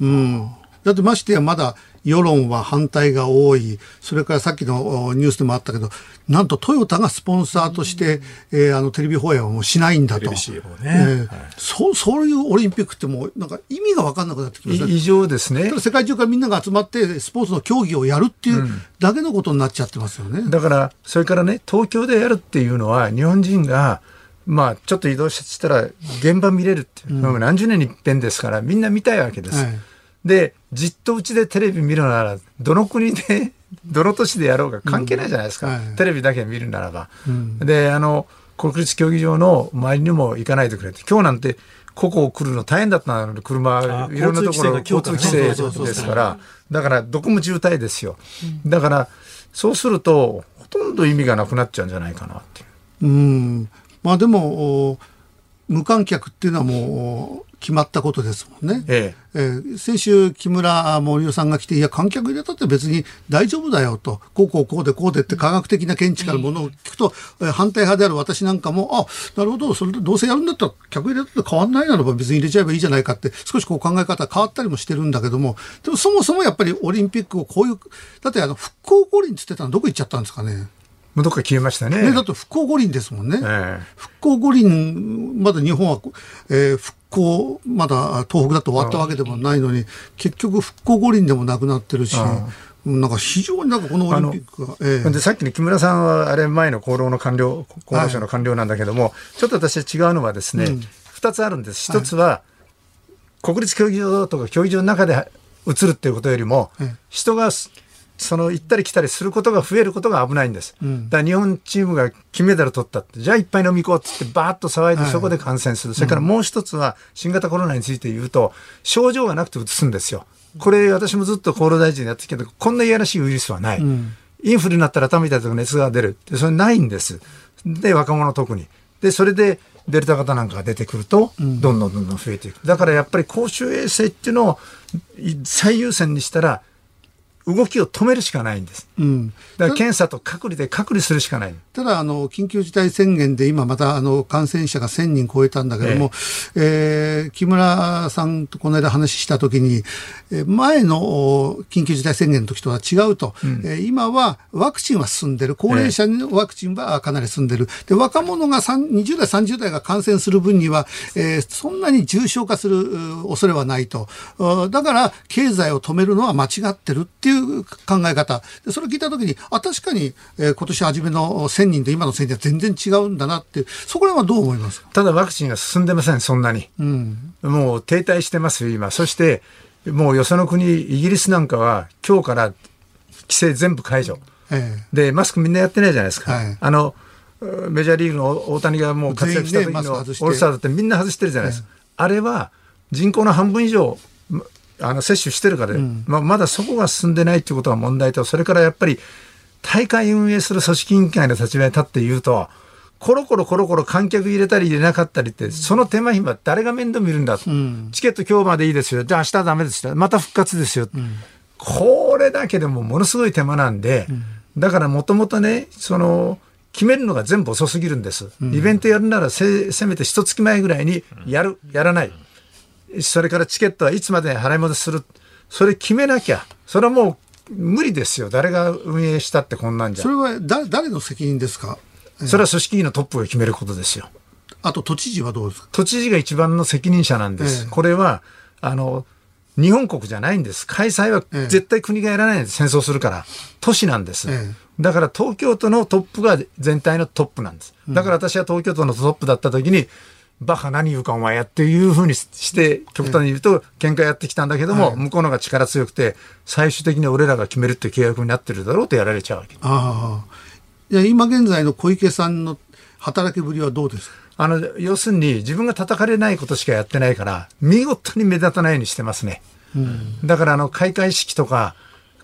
うんだってましてやまだ世論は反対が多い。それからさっきのおニュースでもあったけど、なんとトヨタがスポンサーとして、えーあのテレビ放映はもうしないんだと。えーそそういうオリンピックってもうなんか意味が分かんなくなってきまねい異常ですね。世界中からみんなが集まってスポーツの競技をやるっていうだけのことになっちゃってますよね。だから、それからね、東京でやるっていうのは、日本人が、まあ、ちょっと移動したら、現場見れるっていう、もう何十年に一遍ですから、みんな見たいわけです。はいで、じっとうちでテレビ見るなら、どの国で、どの都市でやろうが関係ないじゃないですか。うんはいテレビだけ見るならば。で、あの、国立競技場の周りにも行かないでくれって。今日なんて、ここを来るの大変だったので、車、あいろんなところ、交通規交通規制ですから、だから、どこも渋滞ですよ。だから、そうすると、ほとんど意味がなくなっちゃうんじゃないかなっていう。うんまあでもお無観客っていうのはもう決まったことですもんね。ええー先週木村盛夫さんが来ていや観客入れたって別に大丈夫だよとこうこうこうでこうでって科学的な見地からものを聞くと、えー反対派である私なんかもあなるほどそれでどうせやるんだったら客入れたって変わんないならば別に入れちゃえばいいじゃないかって少しこう考え方変わったりもしてるんだけどもでもそもそもやっぱりオリンピックをこういうだってあの復興五輪って言ってたのどこ行っちゃったんですかね？もうどっか消えましたね。ねだって復興五輪ですもんね。ええ。復興五輪、まだ日本は、えー復興、まだ東北だと終わったわけでもないのに、結局復興五輪でもなくなってるし、なんか非常になんかこのオリンピックが、ええ。でさっきの木村さんはあれ前の厚労の官僚厚労省の官僚なんだけども、ちょっと私は違うのはですね、うん。二つあるんです。一つは、国立競技場とか競技場の中で映るっていうことよりも、ええ。人がすその行ったり来たりすることが増えることが危ないんです、ん。だから日本チームが金メダル取ったって。じゃあいっぱい飲み行こうっつってバーッと騒いではい。そこで感染する、それからもう一つは新型コロナについて言うと症状がなくて移すんですよ。これ私もずっと厚労大臣でやってきたけどこんないやらしいウイルスはない、ん。インフルになったら頭痛いとか熱が出るってそれないんです。で若者特に。でそれでデルタ型なんかが出てくるとどんどんどんどん増えていく。だからやっぱり公衆衛生っていうのをい最優先にしたら動きを止めるしかないんです。うん。だから検査と隔離で隔離するしかない。ただあの、緊急事態宣言で今またあの感染者が1000人超えたんだけども、えー木村さんとこの間話したときに、えー前のお緊急事態宣言の時とは違うと、えー今はワクチンは進んでる、高齢者のワクチンはかなり進んでる、で若者が3 20代、30代が感染する分には、えーそんなに重症化するう恐れはないと、うんだから経済を止めるのは間違ってるっていう考え方、でそれを聞いたときに、あ確かに、えー今年初めの1000人と今の1000人は全然違うんだなって、そこら辺はどう思いますか、ただワクチンが進んでませんそんなに。うん。もう停滞してますよ今。そしてもうよその国イギリスなんかは今日から規制全部解除。えでマスクみんなやってないじゃないですか、はい。あのうメジャーリーグの大谷がもう活躍した時のオ外して。ールスターだってみんな外してるじゃないですか、あれは人口の半分以上まあの接種してるからで、まあ、まだそこが進んでないということが問題とそれからやっぱり大会運営する組織委員会の立場に立って言うとコロコロコロコロ観客入れたり入れなかったりってその手間暇誰が面倒見るんだ？と、ん。チケット今日までいいですよ。じゃあ明日はダメですよ。また復活ですよ、これだけでもものすごい手間なんで、だからもともとねその決めるのが全部遅すぎるんです、イベントやるならせせめて一月前ぐらいにやるやらないそれからチケットはいつまでに払い戻しする？それ決めなきゃ。それはもう無理ですよ。誰が運営したってこんなんじゃ。それはだ誰の責任ですか、それは組織委のトップが決めることですよ。あと都知事はどうですか、都知事が一番の責任者なんです、ええ。これはあの日本国じゃないんです。開催はええ。絶対国がやらないんです戦争するから。都市なんです、えだから東京都のトップが全体のトップなんです。だから私は東京都のトップだった時にバカ何言うかお前やっていうふうにして極端に言うと喧嘩やってきたんだけども、向こうのが力強くて最終的に俺らが決めるって契約になってるだろうとやられちゃうわけああ。今現在の小池さんの働きぶりはどうですか？あの要するに自分が叩かれないことしかやってないから見事に目立たないようにしてますね、だからあの開会式とか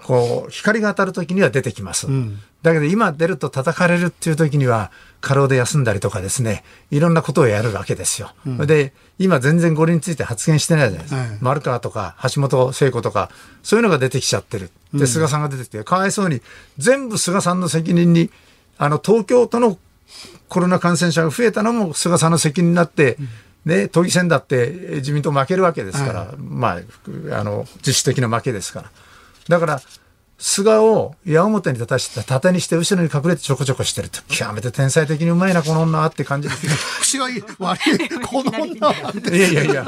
こう光が当たる時には出てきます、ん。だけど今出ると叩かれるっていう時には過労で休んだりとかですねいろんなことをやるわけですよ、で今全然五輪について発言してないじゃないですか、はい。丸川とか橋本聖子とかそういうのが出てきちゃってる。で菅さんが出てきてかわいそうに全部菅さんの責任にあの東京都のコロナ感染者が増えたのも菅さんの責任になって、ね、都議選だって自民党負けるわけですから、まあ、あの、実質的な負けですから。だから、菅を矢面に立たして、盾にして後ろに隠れてちょこちょこしてると。極めて天才的にうまいな、この女はって感じです。口がいい悪い この女はっていやいやいや。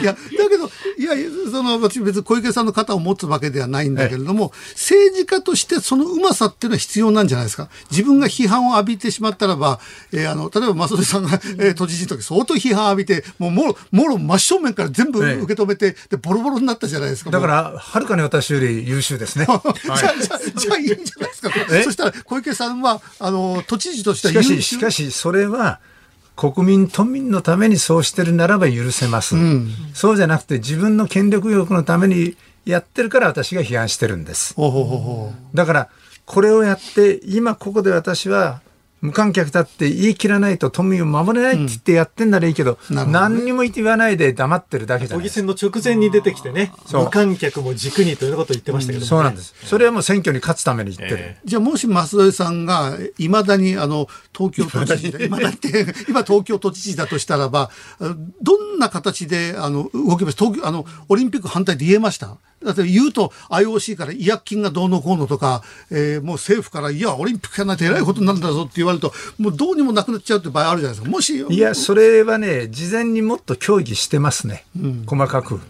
いや、だけど、いや、その、私別に小池さんの肩を持つわけではないんだけれども、政治家としてそのうまさっていうのは必要なんじゃないですか。自分が批判を浴びてしまったらば、えーあの、例えば松戸さんが、えー都知事の時相当批判浴びて、もうもろ、もろ真正面から全部ええ受け止めて、で、ボロボロになったじゃないですか。だから、はるかに私より優秀ですね。じゃあ、じゃあ、じゃあいいんじゃないですか。え？そしたら、小池さんは、あの、都知事としてしかし、しかし、それは、国民、都民のためにそうしてるならば許せます。そうじゃなくて、自分の権力欲のためにやってるから私が批判してるんです。ほうほうほうほうだから、これをやって、今ここで私は、無観客だって言い切らないと都民を守れないって言ってやってんならいいけど、なるほどね。何にも言わないで黙ってるだけじゃない。の直前に出てきてね、無観客も軸にということを言ってましたけども、ねそうなんです。それはもう選挙に勝つために言ってる。えじゃあもし増添さんがいまだにあの東京都知事で、いまだにって今東京都知事だとしたらば、あどんな形であの動きます東京あのオリンピック反対で言えました？だって言うと IOC から違約金がどうのこうのとか、えーもう政府からいやオリンピックやらないとえらいことになるんだぞって言われるともうどうにもなくなっちゃうって場合あるじゃないですか。もしいや、それはね、事前にもっと協議してますね、細かく。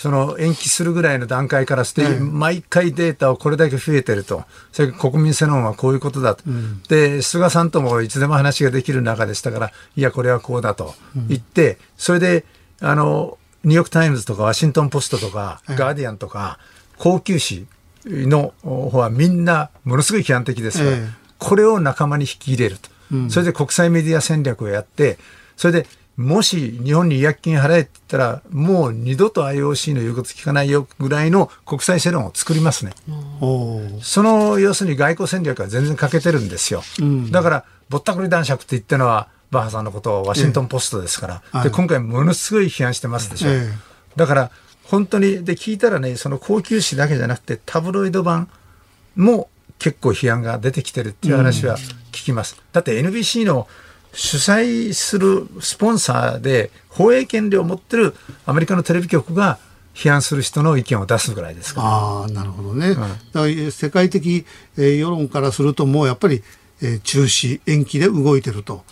その延期するぐらいの段階からして、毎回データをこれだけ増えてると、それ国民世論はこういうことだと、で菅さんともいつでも話ができる中でしたから、いや、これはこうだと言って、それであのニューヨーク・タイムズとかワシントン・ポストとか、ガーディアンとか、高級紙の方はみんなものすごい批判的ですから、ええ。これを仲間に引き入れると、それで国際メディア戦略をやって、それでもし日本に違約金払えって言ったら、もう二度と IOC の言うこと聞かないよぐらいの国際世論を作りますね。その要するに外交戦略は全然欠けてるんですよ。だから、ぼったくり男爵って言ったのは、バッハさんのことをワシントン・ポストですから、はいで今回ものすごい批判してますでしょ。ええだから、本当に、で、聞いたらね、その高級紙だけじゃなくて、タブロイド版も結構批判が出てきてるっていう話は聞きます。だって NBC の主催するスポンサーで放映権料を持ってるアメリカのテレビ局が批判する人の意見を出すぐらいですから。ああ、なるほどね。だから世界的、えー世論からすると、もうやっぱり、えー中止、延期で動いてると。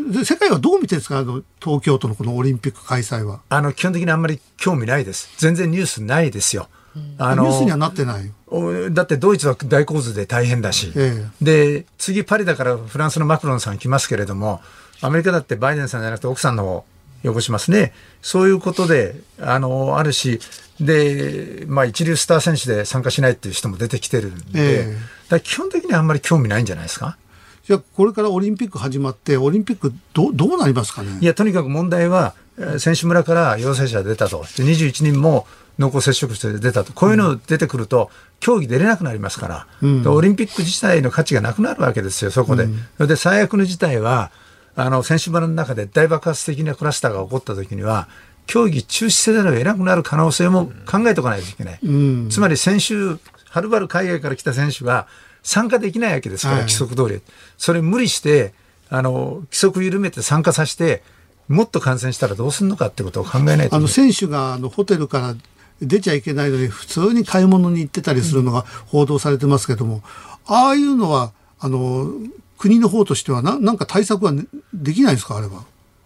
で世界はどう見てるんですか？あの東京都のこのオリンピック開催は。あの、基本的にあんまり興味ないです。全然ニュースないですよ。あニュースにはなってない？おだってドイツは大洪水で大変だし、えで次、パリだからフランスのマクロンさん来ますけれども、アメリカだってバイデンさんじゃなくて奥さんの方よこしますね、そういうことであのあるし、でまあ、一流スター選手で参加しないっていう人も出てきてるんで、え基本的にはあんまり興味ないんじゃないですか？じゃあこれからオリンピック始まって、オリンピックどどうなりますかね？いや、とにかく問題は、えー選手村から陽性者が出たと、で21人も濃厚接触者で出たと、こういうの出てくると、競技出れなくなりますから、でオリンピック自体の価値がなくなるわけですよ、そこで。それで最悪の事態は、あの選手村の中で大爆発的なクラスターが起こったときには、競技中止せざるを得なくなる可能性も考えておかないといけない。つまり先週、はるばる海外から来た選手が参加できないわけですから、はい規則通り。それ無理して、あの、規則緩めて参加させて、もっと感染したらどうするのかってことを考えないとあの選手があのホテルから出ちゃいけないのに普通に買い物に行ってたりするのが報道されてますけども、ああいうのはあの国の方としてはななんか対策はねできないんですかあれは？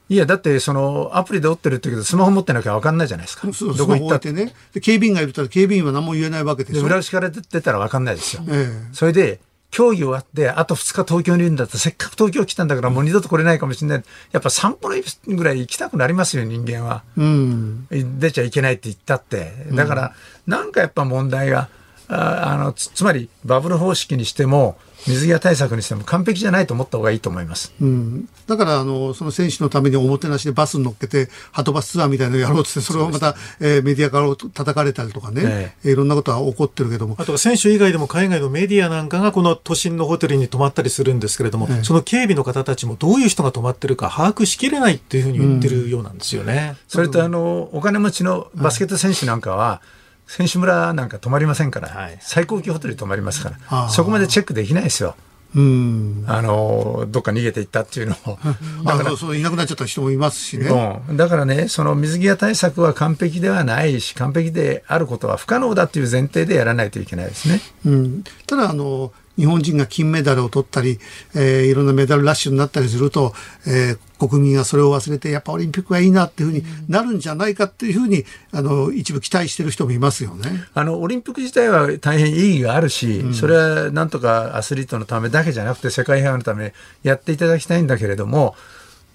いや、だって、その、アプリで折ってるって言うけど、スマホ持ってなきゃ分かんないじゃないですか。そうどこ行ったって。ねで警備員がいると警備員は何も言えないわけでで、しょ。裏口から出たら分かんないですよ。ええそれで、競技終わって、あと2日東京にいるんだったら、せっかく東京来たんだから、もう二度と来れないかもしれない。やっぱ散歩のぐらい行きたくなりますよ、人間は。うん出ちゃいけないって言ったって。だから、なんかやっぱ問題が、ああのつつまりバブル方式にしても、水際対策にしても完璧じゃないと思った方がいいと思います。うん、だからあのその選手のためにおもてなしでバスに乗っけてハトバスツアーみたいなのやろうとしてそれをまた、えーメディアから叩かれたりとかね、えいろんなことは起こってるけども。あとは選手以外でも海外のメディアなんかがこの都心のホテルに泊まったりするんですけれども、ええ。その警備の方たちもどういう人が泊まってるか把握しきれないっていうふうに言ってるようなんですよね。それとあの、お金持ちのバスケット選手なんかは、選手村なんか泊まりませんから、はい最高級ホテルに泊まりますかあら、ーそこまでチェックできないですよ。うん。あの、どっか逃げていったっていうのを。だから、そう、いなくなっちゃった人もいますしね。うん、だからね、その水際対策は完璧ではないし、完璧であることは不可能だっていう前提でやらないといけないですね。うん、ただあの、日本人が金メダルを取ったり、えーいろんなメダルラッシュになったりすると、えー国民がそれを忘れて、やっぱオリンピックがいいなっていうふうになるんじゃないかっていうふうに、あの、一部期待してる人もいますよね。あの、オリンピック自体は大変意義があるし、それはなんとかアスリートのためだけじゃなくて世界平和のためやっていただきたいんだけれども、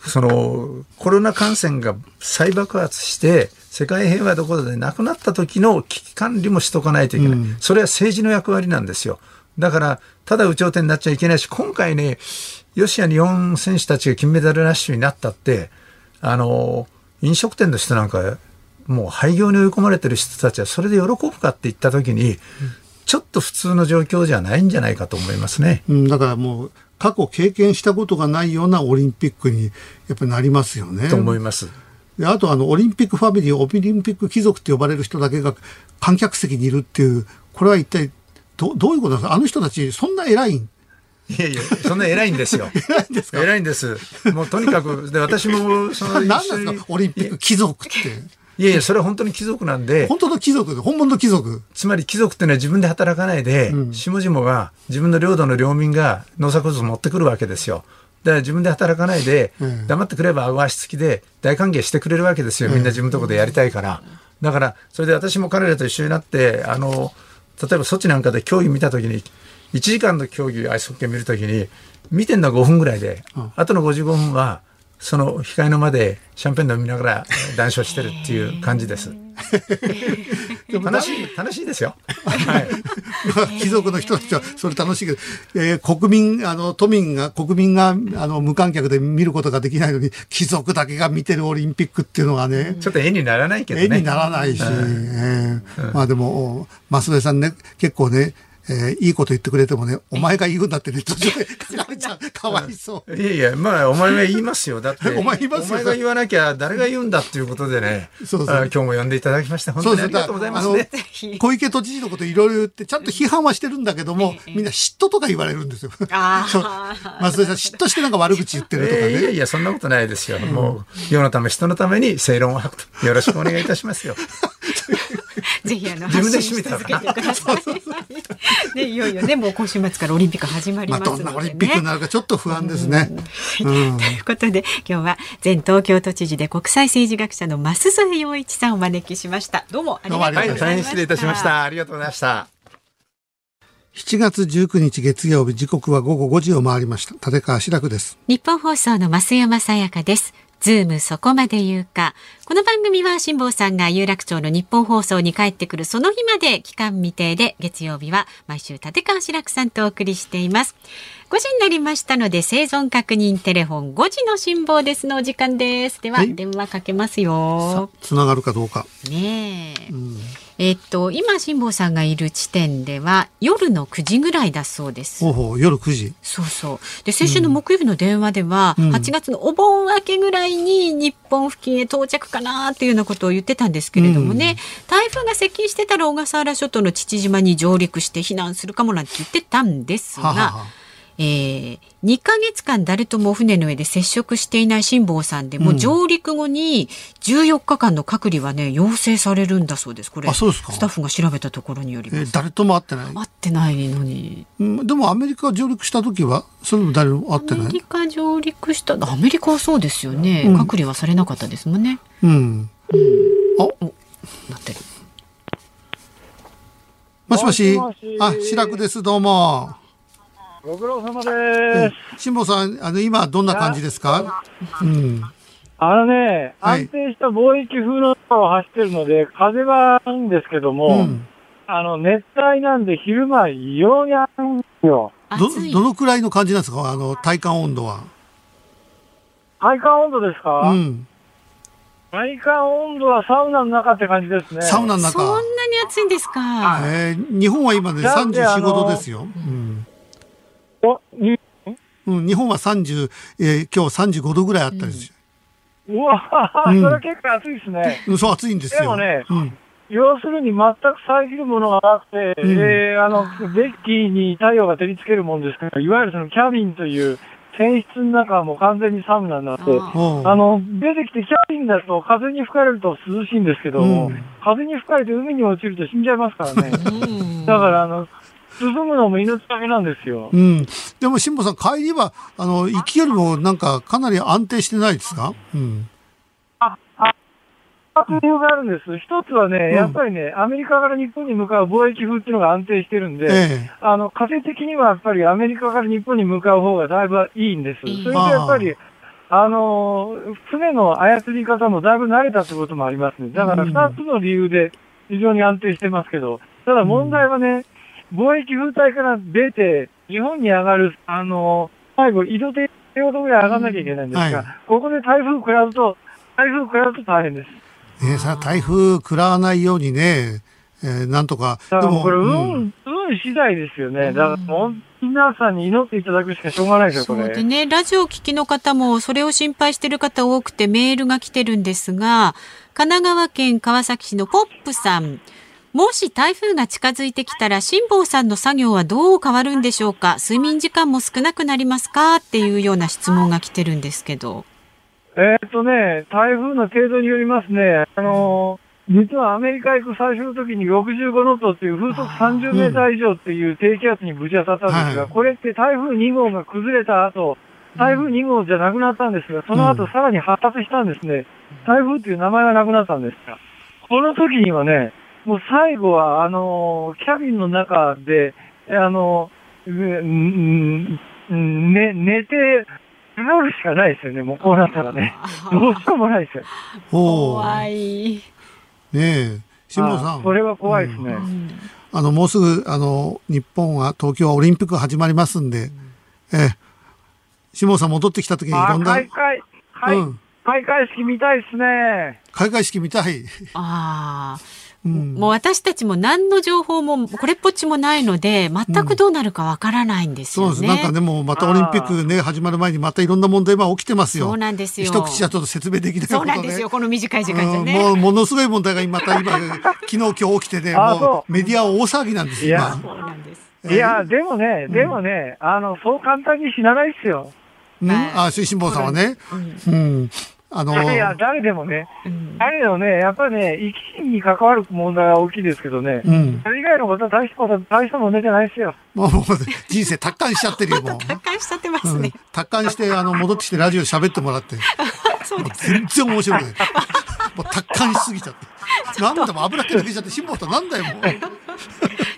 そのコロナ感染が再爆発して世界平和どころでなくなった時の危機管理もしとかないといけない、それは政治の役割なんですよ。だからただ有頂天になっちゃいけないし今回ねよしや日本選手たちが金メダルラッシュになったってあの飲食店の人なんかもう廃業に追い込まれてる人たちはそれで喜ぶかって言った時に、ちょっと普通の状況じゃないんじゃないかと思いますね。うん、だからもう、過去経験したことがないようなオリンピックにやっぱりなりますよね。と思います。であとあの、オリンピックファミリー、オリンピック貴族って呼ばれる人だけが観客席にいるっていう、これは一体どどういうことですか？あの人たち、そんな偉いんいやいや、そんな偉いんですよ。偉いんですか？偉いんです。もうとにかく、で、私も、その、何なん一緒にですか？オリンピック貴族って。いやいや、それは本当に貴族なんで、本当の貴族で、本物の貴族。つまり貴族ってのは自分で働かないで、下々が、自分の領土の領民が農作物を持ってくるわけですよ。だから自分で働かないで、うん黙ってくれば顎足つきで大歓迎してくれるわけですよ。みんな自分のところでやりたいから。だから、それで私も彼らと一緒になって、あの、例えばソチなんかで競技見たときに、1時間の競技、アイスホッケー見るときに、見てんのは5分ぐらいで、あとの55分は、その控えの間でシャンペン飲みながら談笑してるっていう感じです。楽しい、楽しいですよ。はい。貴族の人たちはそれ楽しいけど、えー国民、あの、都民が、国民が、あの、無観客で見ることができないのに、貴族だけが見てるオリンピックっていうのはね、ちょっと絵にならないけどね。絵にならないし、えーまあでも、増江さんね、結構ね、えーいいこと言ってくれてもね、お前が言うんだってね、途中で書かれちゃう。かわいそう。いやいや、まあ、お前が言いますよ。だって、お前言いますよお前が言わなきゃ誰が言うんだっていうことでね、そうそうあ今日も呼んでいただきまして、本当にありがとうございますね。小池都知事のこといろいろ言って、ちゃんと批判はしてるんだけども、みんな嫉妬とか言われるんですよ。あ そう増江さん、嫉妬してなんか悪口言ってるとかね。えーいやいや、そんなことないですよ。もう、世のため、人のために正論を吐くと。よろしくお願いいたしますよ。ぜひあの自分で発信し締めた続けてください。ねいよいよねもう今週末からオリンピック始まりまあ、ますのでね。どんなオリンピックになるかちょっと不安ですね。うんということで今日は前東京都知事で国際政治学者の増添洋一さんをお招きしました。どうもありがとうござはいい、ました。大変失礼いたしました。ありがとうございました。7月19日月曜日、時刻は午後5時を回りました。立川志らくです。日本放送の増山さやかです。ズームそこまで言うか。この番組は辛坊さんが有楽町の日本放送に帰ってくるその日まで期間未定で月曜日は毎週立川志らくさんとお送りしています。5時になりましたので生存確認テレフォン5時の辛坊ですのお時間です。では、はい電話かけますよ。つながるかどうか。ねえ。えっと今辛坊さんがいる地点では夜の9時ぐらいだそうです。ほうほう、夜9時。そうそう。で、先週の木曜日の電話では、うん8月のお盆明けぐらいに日本付近へ到着かなっていうようなことを言ってたんですけれどもね、台風が接近してたら小笠原諸島の父島に上陸して避難するかもなんて言ってたんですが、はははえー、2ヶ月間誰とも船の上で接触していない辛坊さんでも、うん上陸後に14日間の隔離はね、要請されるんだそうです。これ、あそうですかスタッフが調べたところによります。えー誰とも会ってない。会ってないのにうんでもアメリカ上陸した時は、それも誰も会ってない？アメリ。カ上陸したアメリカはそうですよね、うん隔離はされなかったですもんねうん。あ、なってるもしもし。もしもしあ、白くです。どうも。ご苦労様です。辛坊さん、あの、今どんな感じですか？うん。あのね、はい安定した貿易風の中を走ってるので、風はいいんですけども、うん。あの、熱帯なんで昼間異様に暑いんですよ。どどのくらいの感じなんですか？あの、体感温度は。体感温度ですか、うん。体感温度はサウナの中って感じですね。サウナの中。そんなに暑いんですか、えー日本は今ね、なんで34、5あの度ですよ。うん。うん、日本は30、えー今日35度ぐらいあったりすうわ、うんそれ結構暑いですね。る。うん、そう暑いんですよ。でもねうん。要するに全く遮るものがなくて、うんえーあの、デッキに太陽が照りつけるもんですから、いわゆるそのキャビンという船室の中はもう完全にサウナになって、あの、出てきてキャビンだと風に吹かれると涼しいんですけど、うん風に吹かれて海に落ちると死んじゃいますからね。うんだから、あの、進むのも命がけなんですよ。うん。でも、辛坊さん、帰りは、あの、行きよりも、なんか、かなり安定してないですか？うん。理由があるんです。一つはね、うんやっぱりね、アメリカから日本に向かう貿易風っていうのが安定してるんで、ええ。あの、風的にはやっぱりアメリカから日本に向かう方がだいぶいいんです。それでやっぱり、あの、船の操り方もだいぶ慣れたってこともありますね。だからうん二つの理由で非常に安定してますけど、ただ問題はね、貿易風帯から出て、日本に上がる、あの、最後、井戸手ほどぐらい上がんなきゃいけないんですが、うんはいここで台風食らうと、台風食らうと大変です。ねさ台風食らわないようにね、えーなんとか。だからこれ、運、うん運次第ですよね。だからもう、皆さんに祈っていただくしかしょうがないですよ、これ。そうでね、ラジオを聞きの方もそれを心配している方多くてメールが来てるんですが、神奈川県川崎市のポップさん。もし台風が近づいてきたら辛坊さんの作業はどう変わるんでしょうか？睡眠時間も少なくなりますか？っていうような質問が来てるんですけど。えーっとね、台風の程度によりますね、あのー実はアメリカ行く最初の時に65ノットっていう風速30メーター以上っていう低気圧にぶち当たったんですが、はいこれって台風2号が崩れた後、台風2号じゃなくなったんですが、その後さらに発達したんですね。台風っていう名前がなくなったんですが、この時にはね、もう最後は、あのーキャビンの中で、あのーうんうんね、寝て、祈るしかないですよね、もうこうなったらね。どうしようもないですよ。怖い。ねえ。辛坊さん。あそれは怖いですね。あの、もうすぐ、あの、日本は、東京はオリンピック始まりますんで、ええ。辛坊さん戻ってきた時にいあろんな、開会、はい、うん開会式見たいですね。開会式見たい。ああ。うん。もう私たちも何の情報もこれっぽっちもないので、全くどうなるかわからないんですよね。そうです。なんかでも、またオリンピックね、始まる前にまたいろんな問題が起きてますよ。そうなんですよ一口じゃちょっと説明できないことそうなんですよ、この短い時間じゃね。うんもう、ものすごい問題が今、また今、昨日今日起きてね、もうメディア大騒ぎなんですよ、いや今。そうなんです。いや、でもね、でもね、あの、そう簡単に死なないですよ。うん、はいあ、推進坊さんはね。うん。あの、いや、誰でもね、うん誰でもね、やっぱりね、生き死に関わる問題は大きいですけどね、うん。それ以外のことは大したこと、大した問題じゃないですよ。もう、もう人生達観しちゃってるよ、もう。達観しちゃってますうんね。達観して、あの、戻ってきてラジオで喋ってもらって。そうです。全然面白くない。もう達観しすぎちゃって。なんだもう油気抜けちゃって、辛坊さんなんだよ、もう。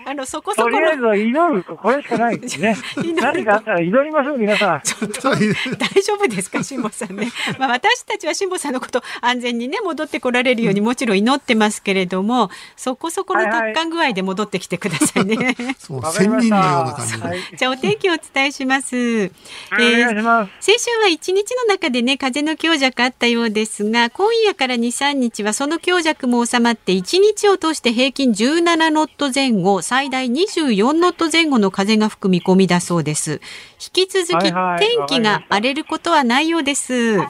あの、そこそことりあえず祈ると、これしかないですね 何かあったら祈りましょう、皆さん。それ大丈夫ですか、辛坊さんね。まあ、私たちは辛坊さんのこと安全にね、戻ってこられるようにもちろん祈ってますけれども、そこそこの達観具合で戻ってきてくださいね。そう、わかり仙ました人のような感じで。はい。じゃあ、お天気をお伝えします。えはいお願いします。先週は一日の中でね風の強弱あったようですが今夜から23日はその強弱も収まって1日を通して平均17ノット前後最大24ノット前後の風が吹く見込みだそうです。引き続きはいはい天気が荒れることはないようです。はい、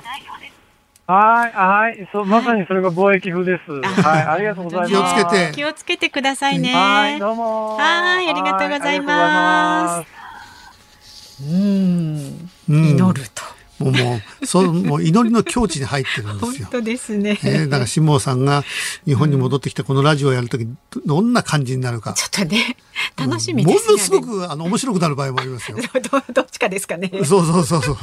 はい、そう、まさにそれが貿易風です。はい、ありがとうございます。気をつけて。気をつけてくださいね。はい、どうも。はいありがとうございます。うん。祈ると、もう、もう、そう、もう祈りの境地に入ってるんですよ。本当ですねね、だから辛坊さんが日本に戻ってきてこのラジオをやるときどどんな感じになるか。ちょっとね楽しみですものすごくあの面白くなる場合もありますよ。どどっちかですかねそうそうそうそう。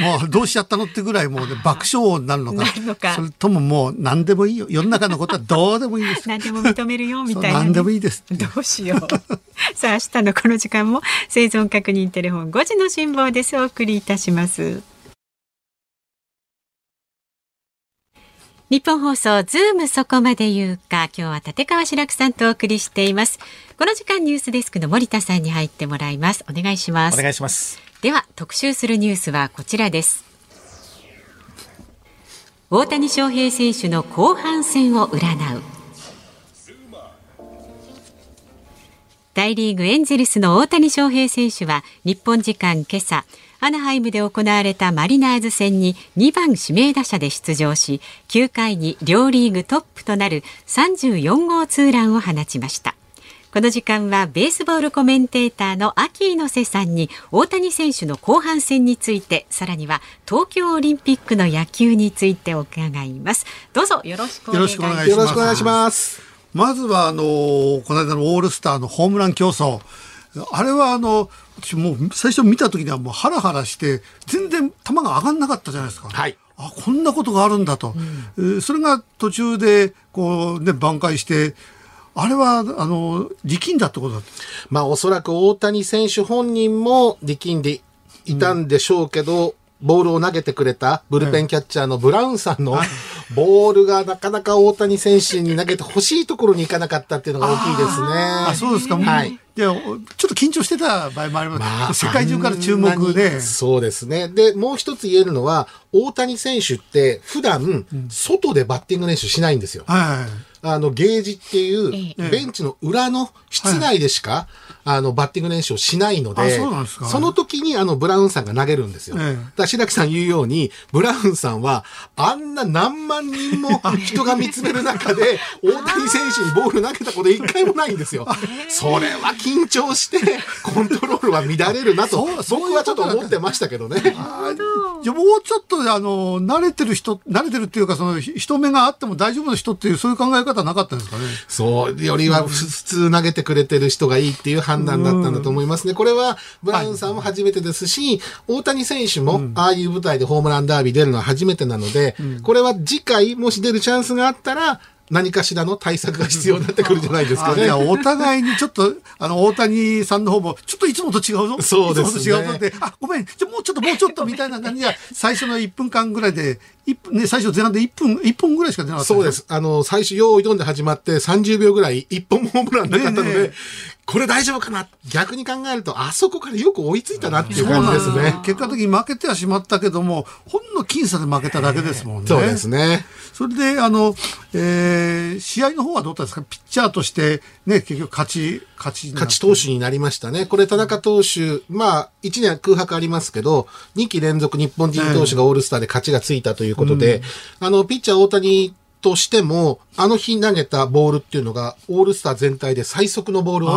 もうどうしちゃったのってぐらいもうね、爆笑になるのか。のかそれとももう何でもいいよ。世の中のことはどうでもいいです。何でも認めるよみたいな、ね、何でもいいです。どうしよう。さあ明日のこの時間も生存確認テレフォン5時の辛抱ですお送りいたします。日本放送ズームそこまで言うか今日は立川志らくさんとお送りしています。この時間ニュースデスクの森田さんに入ってもらいます。お願いします。お願いします。では特集するニュースはこちらです。大谷翔平選手の後半戦を占う。大リーグエンゼルスの大谷翔平選手は日本時間今朝アナハイムで行われたマリナーズ戦に2番指名打者で出場し9回に両リーグトップとなる34号ツーランを放ちました。この時間はベースボールコメンテーターの AKI猪瀬さんに大谷選手の後半戦についてさらには東京オリンピックの野球について伺います。どうぞよろしくお願いします。お願いしまずはあのこの間のオールスターのホームラン競争あれはあの私もう最初見た時にはもうハラハラして全然球が上がんなかったじゃないですか。はい。あこんなことがあるんだと、うん、それが途中でこうね挽回してあれは、あの、力んだってことだまあ、おそらく大谷選手本人も力んでいたんでしょうけど、うん、ボールを投げてくれたブルペンキャッチャーのブラウンさんの、ボールがなかなか大谷選手に投げてほしいところに行かなかったっていうのが大きいですね。あそうですか。はい。で、ちょっと緊張してた場合もあります。まあ、世界中から注目で。そうですね。で、もう一つ言えるのは、大谷選手って普段、外でバッティング練習しないんですよ。はいあの、ゲージっていう、ベンチの裏の室内でしか、あの、バッティング練習をしないので、その時にあの、ブラウンさんが投げるんですよ。だから白木さん言うように、ブラウンさんは、あんな何万人も人が見つめる中で、大谷選手にボール投げたこと一回もないんですよ。それは緊張して、コントロールは乱れるなと、僕はちょっと思ってましたけどね。じゃもうちょっと、あの、慣れてる人、慣れてるっていうか、その、人目があっても大丈夫な人っていう、そういう考え方なかったんですかね。そう、よりは普通投げてくれてる人がいいっていう判断だったんだと思いますね。これは、ブラウンさんも初めてですし、大谷選手も、ああいう舞台でホームランダービー出るのは初めてなので、これは次回、もし出るチャンスがあったら、何かしらの対策が必要になってくるんじゃないですかね。お互いにちょっと、あの、大谷さんの方も、ちょっといつもと違うぞ。そうですね。いつもと違うぞって、あ、ごめん、じゃもうちょっと、もうちょっとみたいな感じで、最初の1分間ぐらいで、ね、最初前半で1分、1本ぐらいしか出なかった。そうです。あの、最初、用意どんで始まって30秒ぐらい、1本もホームランなかったので、ねねこれ大丈夫かな？逆に考えると、あそこからよく追いついたなっていう感じですね。結果的に負けてはしまったけども、ほんの僅差で負けただけですもんね。そうですね。それで、あの、えー、試合の方はどうだったですか？ピッチャーとして、ね、結局勝ち、勝ち。勝ち投手になりましたね。これ田中投手、まあ、1年空白ありますけど、2期連続日本人投手がオールスターで勝ちがついたということで、うん、あの、ピッチャー大谷としても、あの日投げたボールっていうのが、オールスター全体で最速のボールを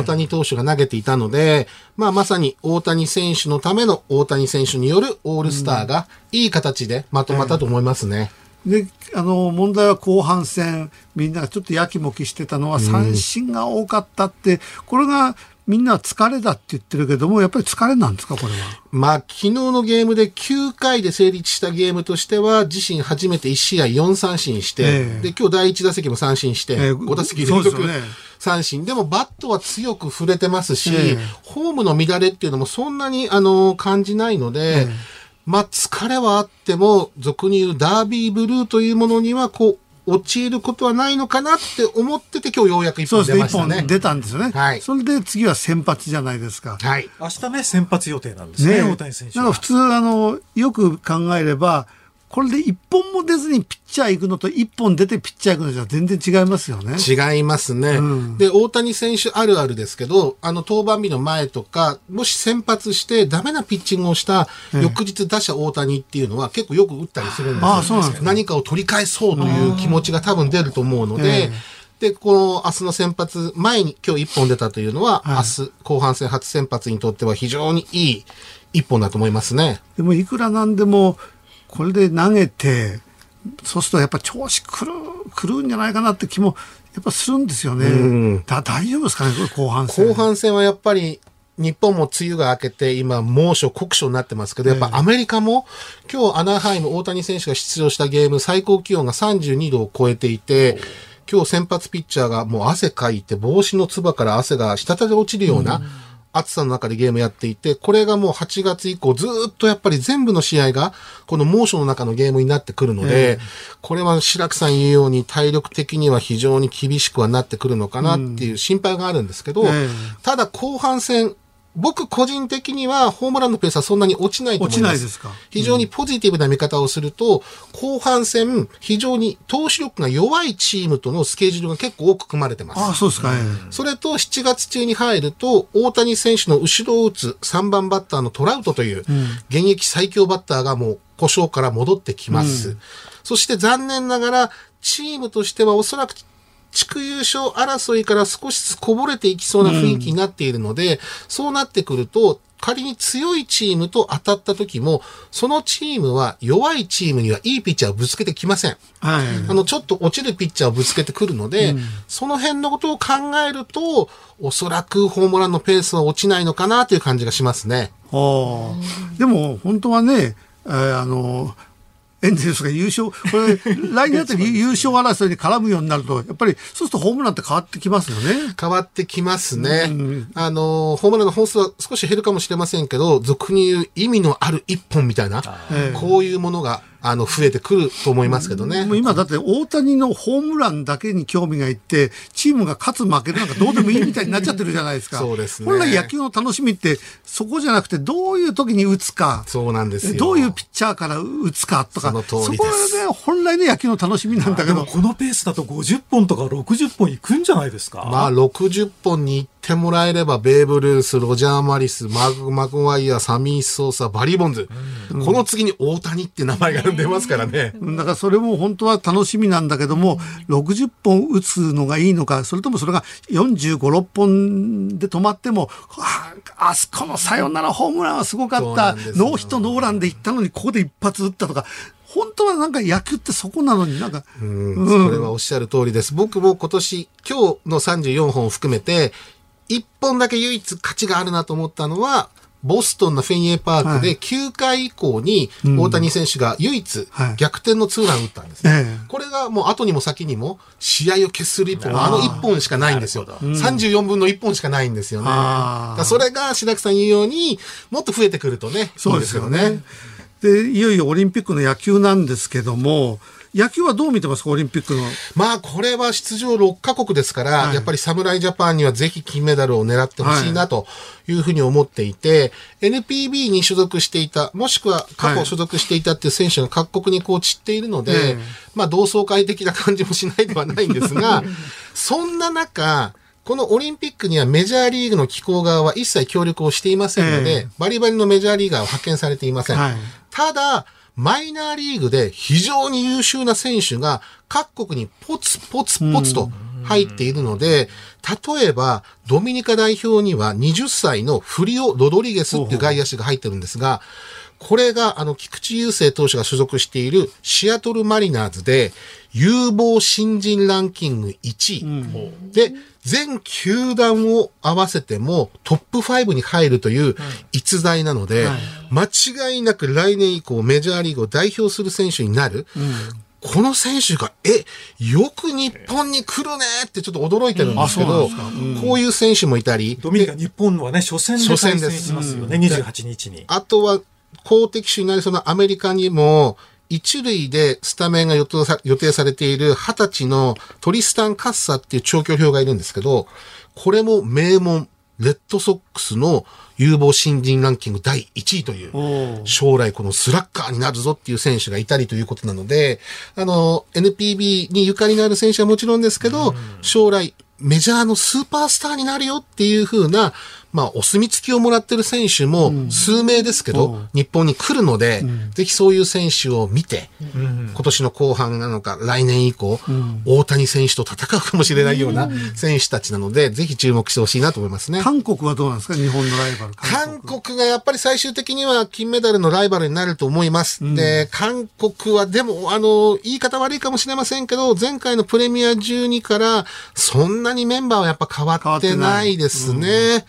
大谷投手が投げていたので、まあまさに大谷選手のための大谷選手によるオールスターがいい形でまとまったと思いますね。であの問題は後半戦みんながちょっとやきもきしてたのは三振が多かったって、これがみんな疲れだって言ってるけども、やっぱり疲れなんですか、これは？まあ、昨日のゲームで9回で成立したゲームとしては、自身初めて1試合4三振して、えー、で、今日第1打席も三振して、えー、5打席連続三振。でもバットは強く触れてますし、えー、ホームの乱れっていうのもそんなに、あの、感じないので、まあ、疲れはあっても、俗に言うダービーブルーというものには、こう、陥ることはないのかなって思ってて、今日ようやく一本出ましたね。ね出たんですよね。はい。それで次は先発じゃないですか。はい。明日ね、先発予定なんですね、ね大谷選手。なんか普通、あの、よく考えれば、これで一本も出ずにピッチャー行くのと一本出てピッチャー行くのじゃ全然違いますよね。違いますね。うん、で、大谷選手あるあるですけど、あの登板日の前とか、もし先発してダメなピッチングをした翌日打者大谷っていうのは結構よく打ったりするんですよ。あそうなんですか、何かを取り返そうという気持ちが多分出ると思うので、で、この明日の先発前に今日一本出たというのは、はい、明日後半戦初先発にとっては非常にいい一本だと思いますね。でもいくらなんでもこれで投げて、そうするとやっぱ調子くる、くるんじゃないかなって気も、やっぱするんですよね。うん、だ大丈夫ですかね、後半戦。後半戦はやっぱり、日本も梅雨が明けて、今、猛暑、酷暑になってますけど、やっぱアメリカも、今日アナハイム、大谷選手が出場したゲーム、最高気温が32度を超えていて、今日先発ピッチャーがもう汗かいて、帽子のつばから汗が滴り落ちるような、うん暑さの中でゲームやっていて、これがもう8月以降ずっとやっぱり全部の試合がこの猛暑の中のゲームになってくるので、これは白木さん言うように体力的には非常に厳しくはなってくるのかなっていう心配があるんですけど、ただ後半戦、僕個人的にはホームランのペースはそんなに落ちないと思います。落ちないですか？非常にポジティブな見方をすると、後半戦、非常に投手力が弱いチームとのスケジュールが結構多く組まれてます。ああ、そうですか、ね、それと7月中に入ると、大谷選手の後ろを打つ3番バッターのトラウトという、現役最強バッターがもう故障から戻ってきます。うん、そして残念ながら、チームとしてはおそらく地区優勝争いから少しずつこぼれていきそうな雰囲気になっているので、うん、そうなってくると、仮に強いチームと当たった時も、そのチームは弱いチームにはいいピッチャーをぶつけてきません。はい、あの、ちょっと落ちるピッチャーをぶつけてくるので、うん、その辺のことを考えると、おそらくホームランのペースは落ちないのかなという感じがしますね。でも、本当はね、えー、あの、エンゼルスが優勝、これ、来年あたり 優勝争いに絡むようになると、やっぱりそうするとホームランって変わってきますよね。変わってきますね。うん、あの、ホームランの本数は少し減るかもしれませんけど、俗に言う意味のある一本みたいな、こういうものがあの、増えてくると思いますけどね。もう今だって大谷のホームランだけに興味がいって、チームが勝つ負けるなんかどうでもいいみたいになっちゃってるじゃないですか。そうですね。本来野球の楽しみって、そこじゃなくて、どういう時に打つか。そうなんですよ。どういうピッチャーから打つかとか。その通りです。そこが本来の野球の楽しみなんだけど。このペースだと50本とか60本いくんじゃないですか？まあ、60本にってもらえれば、ベーブ・ルース、ロジャー・マリス、マグ・マグワイア、サミー・ソーサ、バリー・ボンズ、うん、この次に大谷って名前が出ますからね。だからそれも本当は楽しみなんだけども、60本打つのがいいのか、それともそれが45、6本で止まっても、ああそこのサヨナラホームランはすごかった、ノーヒットノーランで行ったのに、ここで一発打ったとか、本当はなんか野球ってそこなのになんか。うん、それはおっしゃる通りです。僕も今年、今日の34本を含めて、一本だけ唯一価値があるなと思ったのは、ボストンのフェンウェイパークで9回以降に大谷選手が唯一逆転のツーラン打ったんですね。これがもう後にも先にも試合を決する一本、あの1本しかないんですよ。34分の1本しかないんですよね。それが白木さん言うようにもっと増えてくるとね、そうですよね。で、いよいよオリンピックの野球なんですけども、野球はどう見てますか、オリンピックの？まあ、これは出場6カ国ですから、はい、やっぱり侍ジャパンにはぜひ金メダルを狙ってほしいなというふうに思っていて、はい、NPB に所属していた、もしくは過去所属していたっていう選手が各国にこう散っているので、はい、まあ、同窓会的な感じもしないではないんですが、そんな中、このオリンピックにはメジャーリーグの機構側は一切協力をしていませんので、えー、バリバリのメジャーリーガーは派遣されていません。ただ、マイナーリーグで非常に優秀な選手が各国にポツポツポツと入っているので、例えばドミニカ代表には20歳のフリオ・ロドリゲスっていう外野手が入ってるんですが、これがあの菊池雄星投手が所属しているシアトルマリナーズで有望新人ランキング1位。うん、で、全球団を合わせてもトップ5に入るという逸材なので、間違いなく来年以降メジャーリーグを代表する選手になる。うん。この選手が、え、よく日本に来るねってちょっと驚いてるんですけど、うん。こういう選手もいたり。ドミニカ、日本はね、初戦で対戦しますよね、28日に。あとは、公的種になりそうなアメリカにも、一塁でスタメンが予定さ予定されている二十歳のトリスタン・カッサっていう長距離表がいるんですけど、これも名門、レッドソックスの有望新人ランキング第1位という、将来このスラッガーになるぞっていう選手がいたりということなので、あの、NPB にゆかりのある選手はもちろんですけど、将来メジャーのスーパースターになるよっていう風な、まあ、お墨付きをもらってる選手も数名ですけど、うん、日本に来るので、うん、ぜひそういう選手を見て、うん、今年の後半なのか、来年以降、大谷選手と戦うかもしれないような選手たちなので、ぜひ注目してほしいなと思いますね。韓国はどうなんですか？日本のライバル。韓国がやっぱり最終的には金メダルのライバルになると思います。で、韓国はでも、あの、言い方悪いかもしれませんけど、前回のプレミア12から、そんなにメンバーはやっぱ変わってないですね。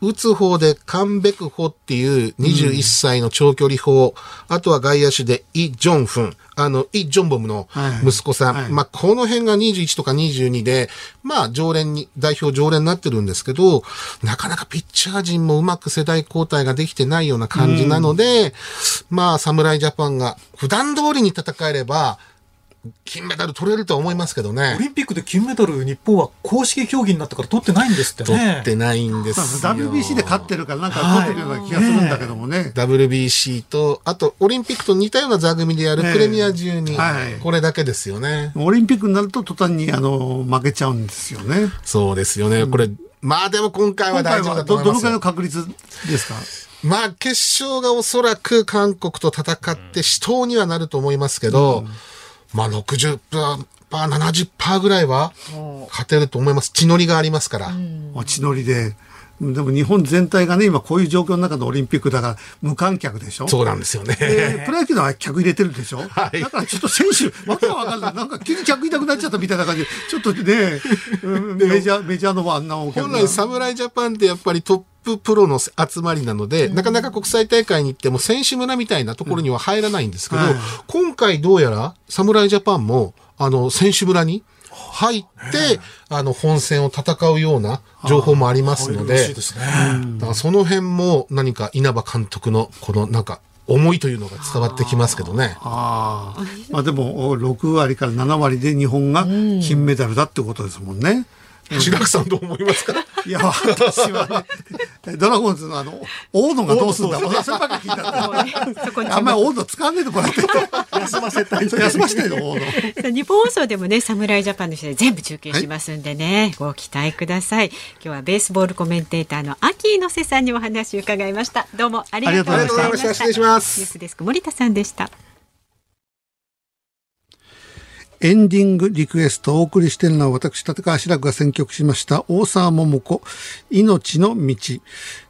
打つ方でカンベクホっていう21歳の長距離砲、うん、あとは外野手でイ・ジョンフン、あの、イ・ジョンボムの息子さん。はい。はい、まあ、この辺が21とか22で、まあ、常連に、代表常連になってるんですけど、なかなかピッチャー陣もうまく世代交代ができてないような感じなので、うん、まあ、侍ジャパンが普段通りに戦えれば、金メダル取れると思いますけどね。オリンピックで金メダル、日本は公式競技になったから取ってないんですってね。取ってないんですよ。WBC で勝ってるからなんか取ってるような気がするんだけどもね。ね WBC と、あとオリンピックと似たような座組でやるプレミア12、はい、これだけですよね。オリンピックになると途端にあの負けちゃうんですよね。そうですよね。これ、まあでも今回は大丈夫だと思いますど。どのくらいの確率ですか？まあ決勝がおそらく韓国と戦って死闘にはなると思いますけど、うんまあ60%、70%ぐらいは勝てると思います。血のりがありますから。血のりで。でも日本全体がね、今こういう状況の中のオリンピックだから無観客でしょ？そうなんですよね。プロ野球のは客入れてるでしょ？はい。だからちょっと選手、わけわかんない。なんか急に客いなくなっちゃったみたいな感じ。で、ちょっとね、メジャー、メジャーのはあんな。本来侍ジャパンってやっぱりトッププロの集まりなので、うん、なかなか国際大会に行っても選手村みたいなところには入らないんですけど、うん。はい、今回どうやら侍ジャパンも、あの、選手村に、入って、あの、本戦を戦うような情報もありますので、だからその辺も何か稲葉監督のこのなんか思いというのが伝わってきますけどね。あまあでも、6割から7割で日本が金メダルだってことですもんね。白くさんどう思いますか？いや、私はね、ドラゴンズのあの、大野がどうすんだそればっか聞いた あんまり大野使わねえでもらって。休ませたい。休ませたいの、大野。日本放送でもね、侍ジャパンの試合全部中継しますんでね、はい、ご期待ください。今日はベースボールコメンテーターの秋猪瀬さんにお話を伺いました。どうもありがとうございました。失礼します。ニュースデスク森田さんでした。エンディングリクエストをお送りしているのは私、立川志らくが選曲しました大沢桃子、命の道。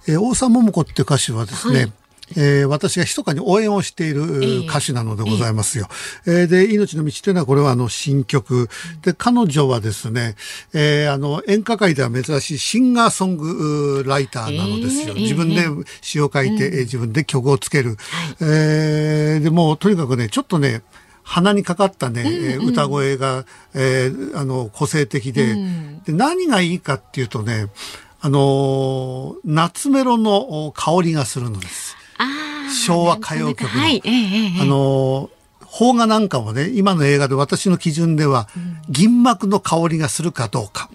えー、大沢桃子っていう歌手はですね、はいえー、私が密かに応援をしている歌手なのでございますよ。えー、えー、で、命の道というのはこれはあの新曲。で、彼女はですね、えー、あの演歌界では珍しいシンガーソングライターなのですよ。自分で詩を書いて、えー、自分で曲をつける。はい、えー、でもとにかくね、ちょっとね、鼻にかかったね、うんうん、歌声が、えー、あの個性的で。うん、で何がいいかっていうとねあの夏メロの香りがするのです。昭和歌謡曲の、はい。えー、あの邦画なんかもね、今の映画で私の基準では、銀幕の香りがするかどうか。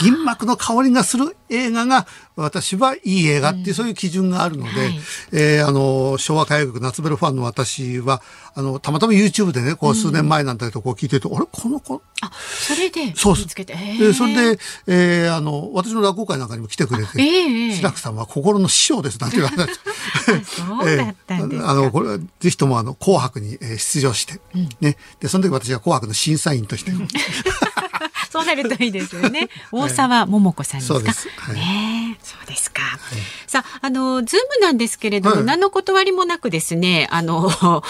銀幕の香りがする映画が、私はいい映画っていう、そういう基準があるので、はい、えー、あの、昭和歌謡曲夏ベルファンの私は、あの、たまたま YouTube でね、こう数年前なんだけど、こう聞いてると、あれ？この子？あ、それでそう。見つけて。で、それで、えー、あの、私の落語会なんかにも来てくれて、えー、白くさんは心の師匠ですなんて言われた。そうだったんです あの、これ、ぜひともあの、紅白に出場して、うん、ね。で、その時私は紅白の審査員として。そうなるといいですよね。大沢桃子さんですか？そうです。はい、ねそうですか。はい、さあ、あの、ズームなんですけれども、はい、何の断りもなくですね、あの、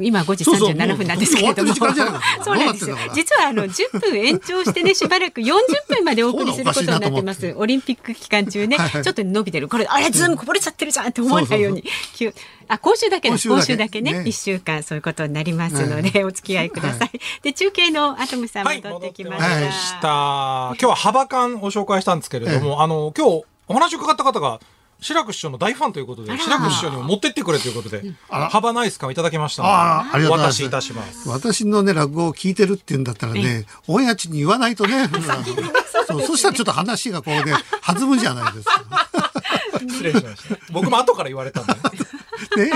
今5時37分なんですけれども。そうなんです。よ実はあの10分延長してねしばらく40分までお送りすることになってます。オリンピック期間中ね、ちょっと伸びてる。これあれズームこぼれちゃってるじゃんって思わないように。あ今週だけ今週だけ。ね。一、週間そういうことになりますので、お付き合いください、で中継のアトムさん戻ってきました、今日は幅感を紹介したんですけれども、あの今日お話を伺った方が志らく師匠の大ファンということで、志らく師匠にも持ってってくれということで、幅ナイス感をいただきましたああ、ありがとうございます。渡しいたします。私のね、落語を聞いてるって言うんだったらね、オンエア地に言わないとね、そう、そしたらちょっと話がこうね、弾むじゃないですか。失礼しました。僕も後から言われたんで。ね、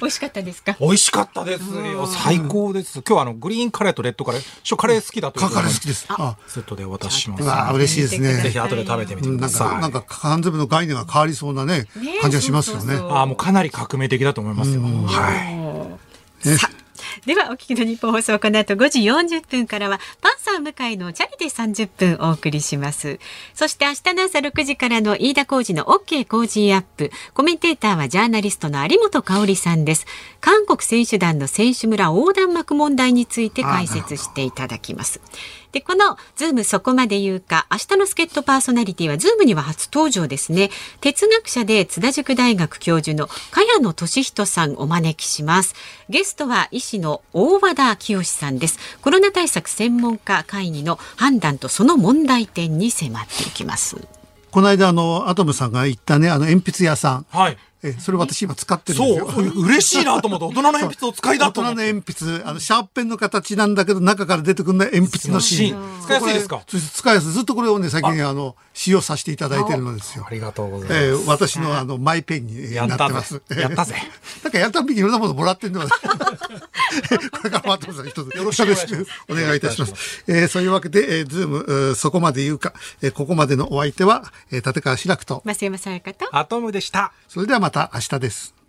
美味しかったですか？美味しかったですよ。最高です。今日はあのグリーンカレーとレッドカレー、しょカレー好きだというカレー好きです。セットでお渡しします。あ、嬉しいですね。ぜひ後で食べてみてください。なんか缶詰の概念が変わりそうなね、感じがしますよね。あ、もうかなり革命的だと思いますよ。はい。ではお聞きの日本放送この後5時40分からはパンサー向井のチャリで30分お送りします。そして明日の朝6時からの飯田浩二の OK 工事アップ。コメンテーターはジャーナリストの有本香里さんです。韓国選手団の選手村横断幕問題について解説していただきます。で、このズームそこまで言うか、明日の助っ人パーソナリティはズームには初登場ですね。哲学者で津田塾大学教授の萱野稔人さんお招きします。ゲストは医師の大和田潔さんです。コロナ対策専門家会議の判断とその問題点に迫っていきます。この間あのアトムさんが言ったねあの鉛筆屋さん、はい、えそれ私今使ってるんですよ。そう、嬉しいなと思って、大人の鉛筆を使いだと大人の鉛筆、あの、シャーペンの形なんだけど、中から出てくるのは鉛筆の芯。使いやすいですか？使いやすい。ずっとこれをね、先にあの、使用させていただいてるのですよ。ありがとうございます。えー、私のあの、マイペンになってます。やったぜ。なんかやったんびきいろんなものもらってんのこれから松本さん一つよろしくお願いいたします。えー、そういうわけで、えー、ズーム、そこまで言うか、えー、ここまでのお相手は、えー、立川志らくと、増山さやかと、アトムでした。それではまた明日です。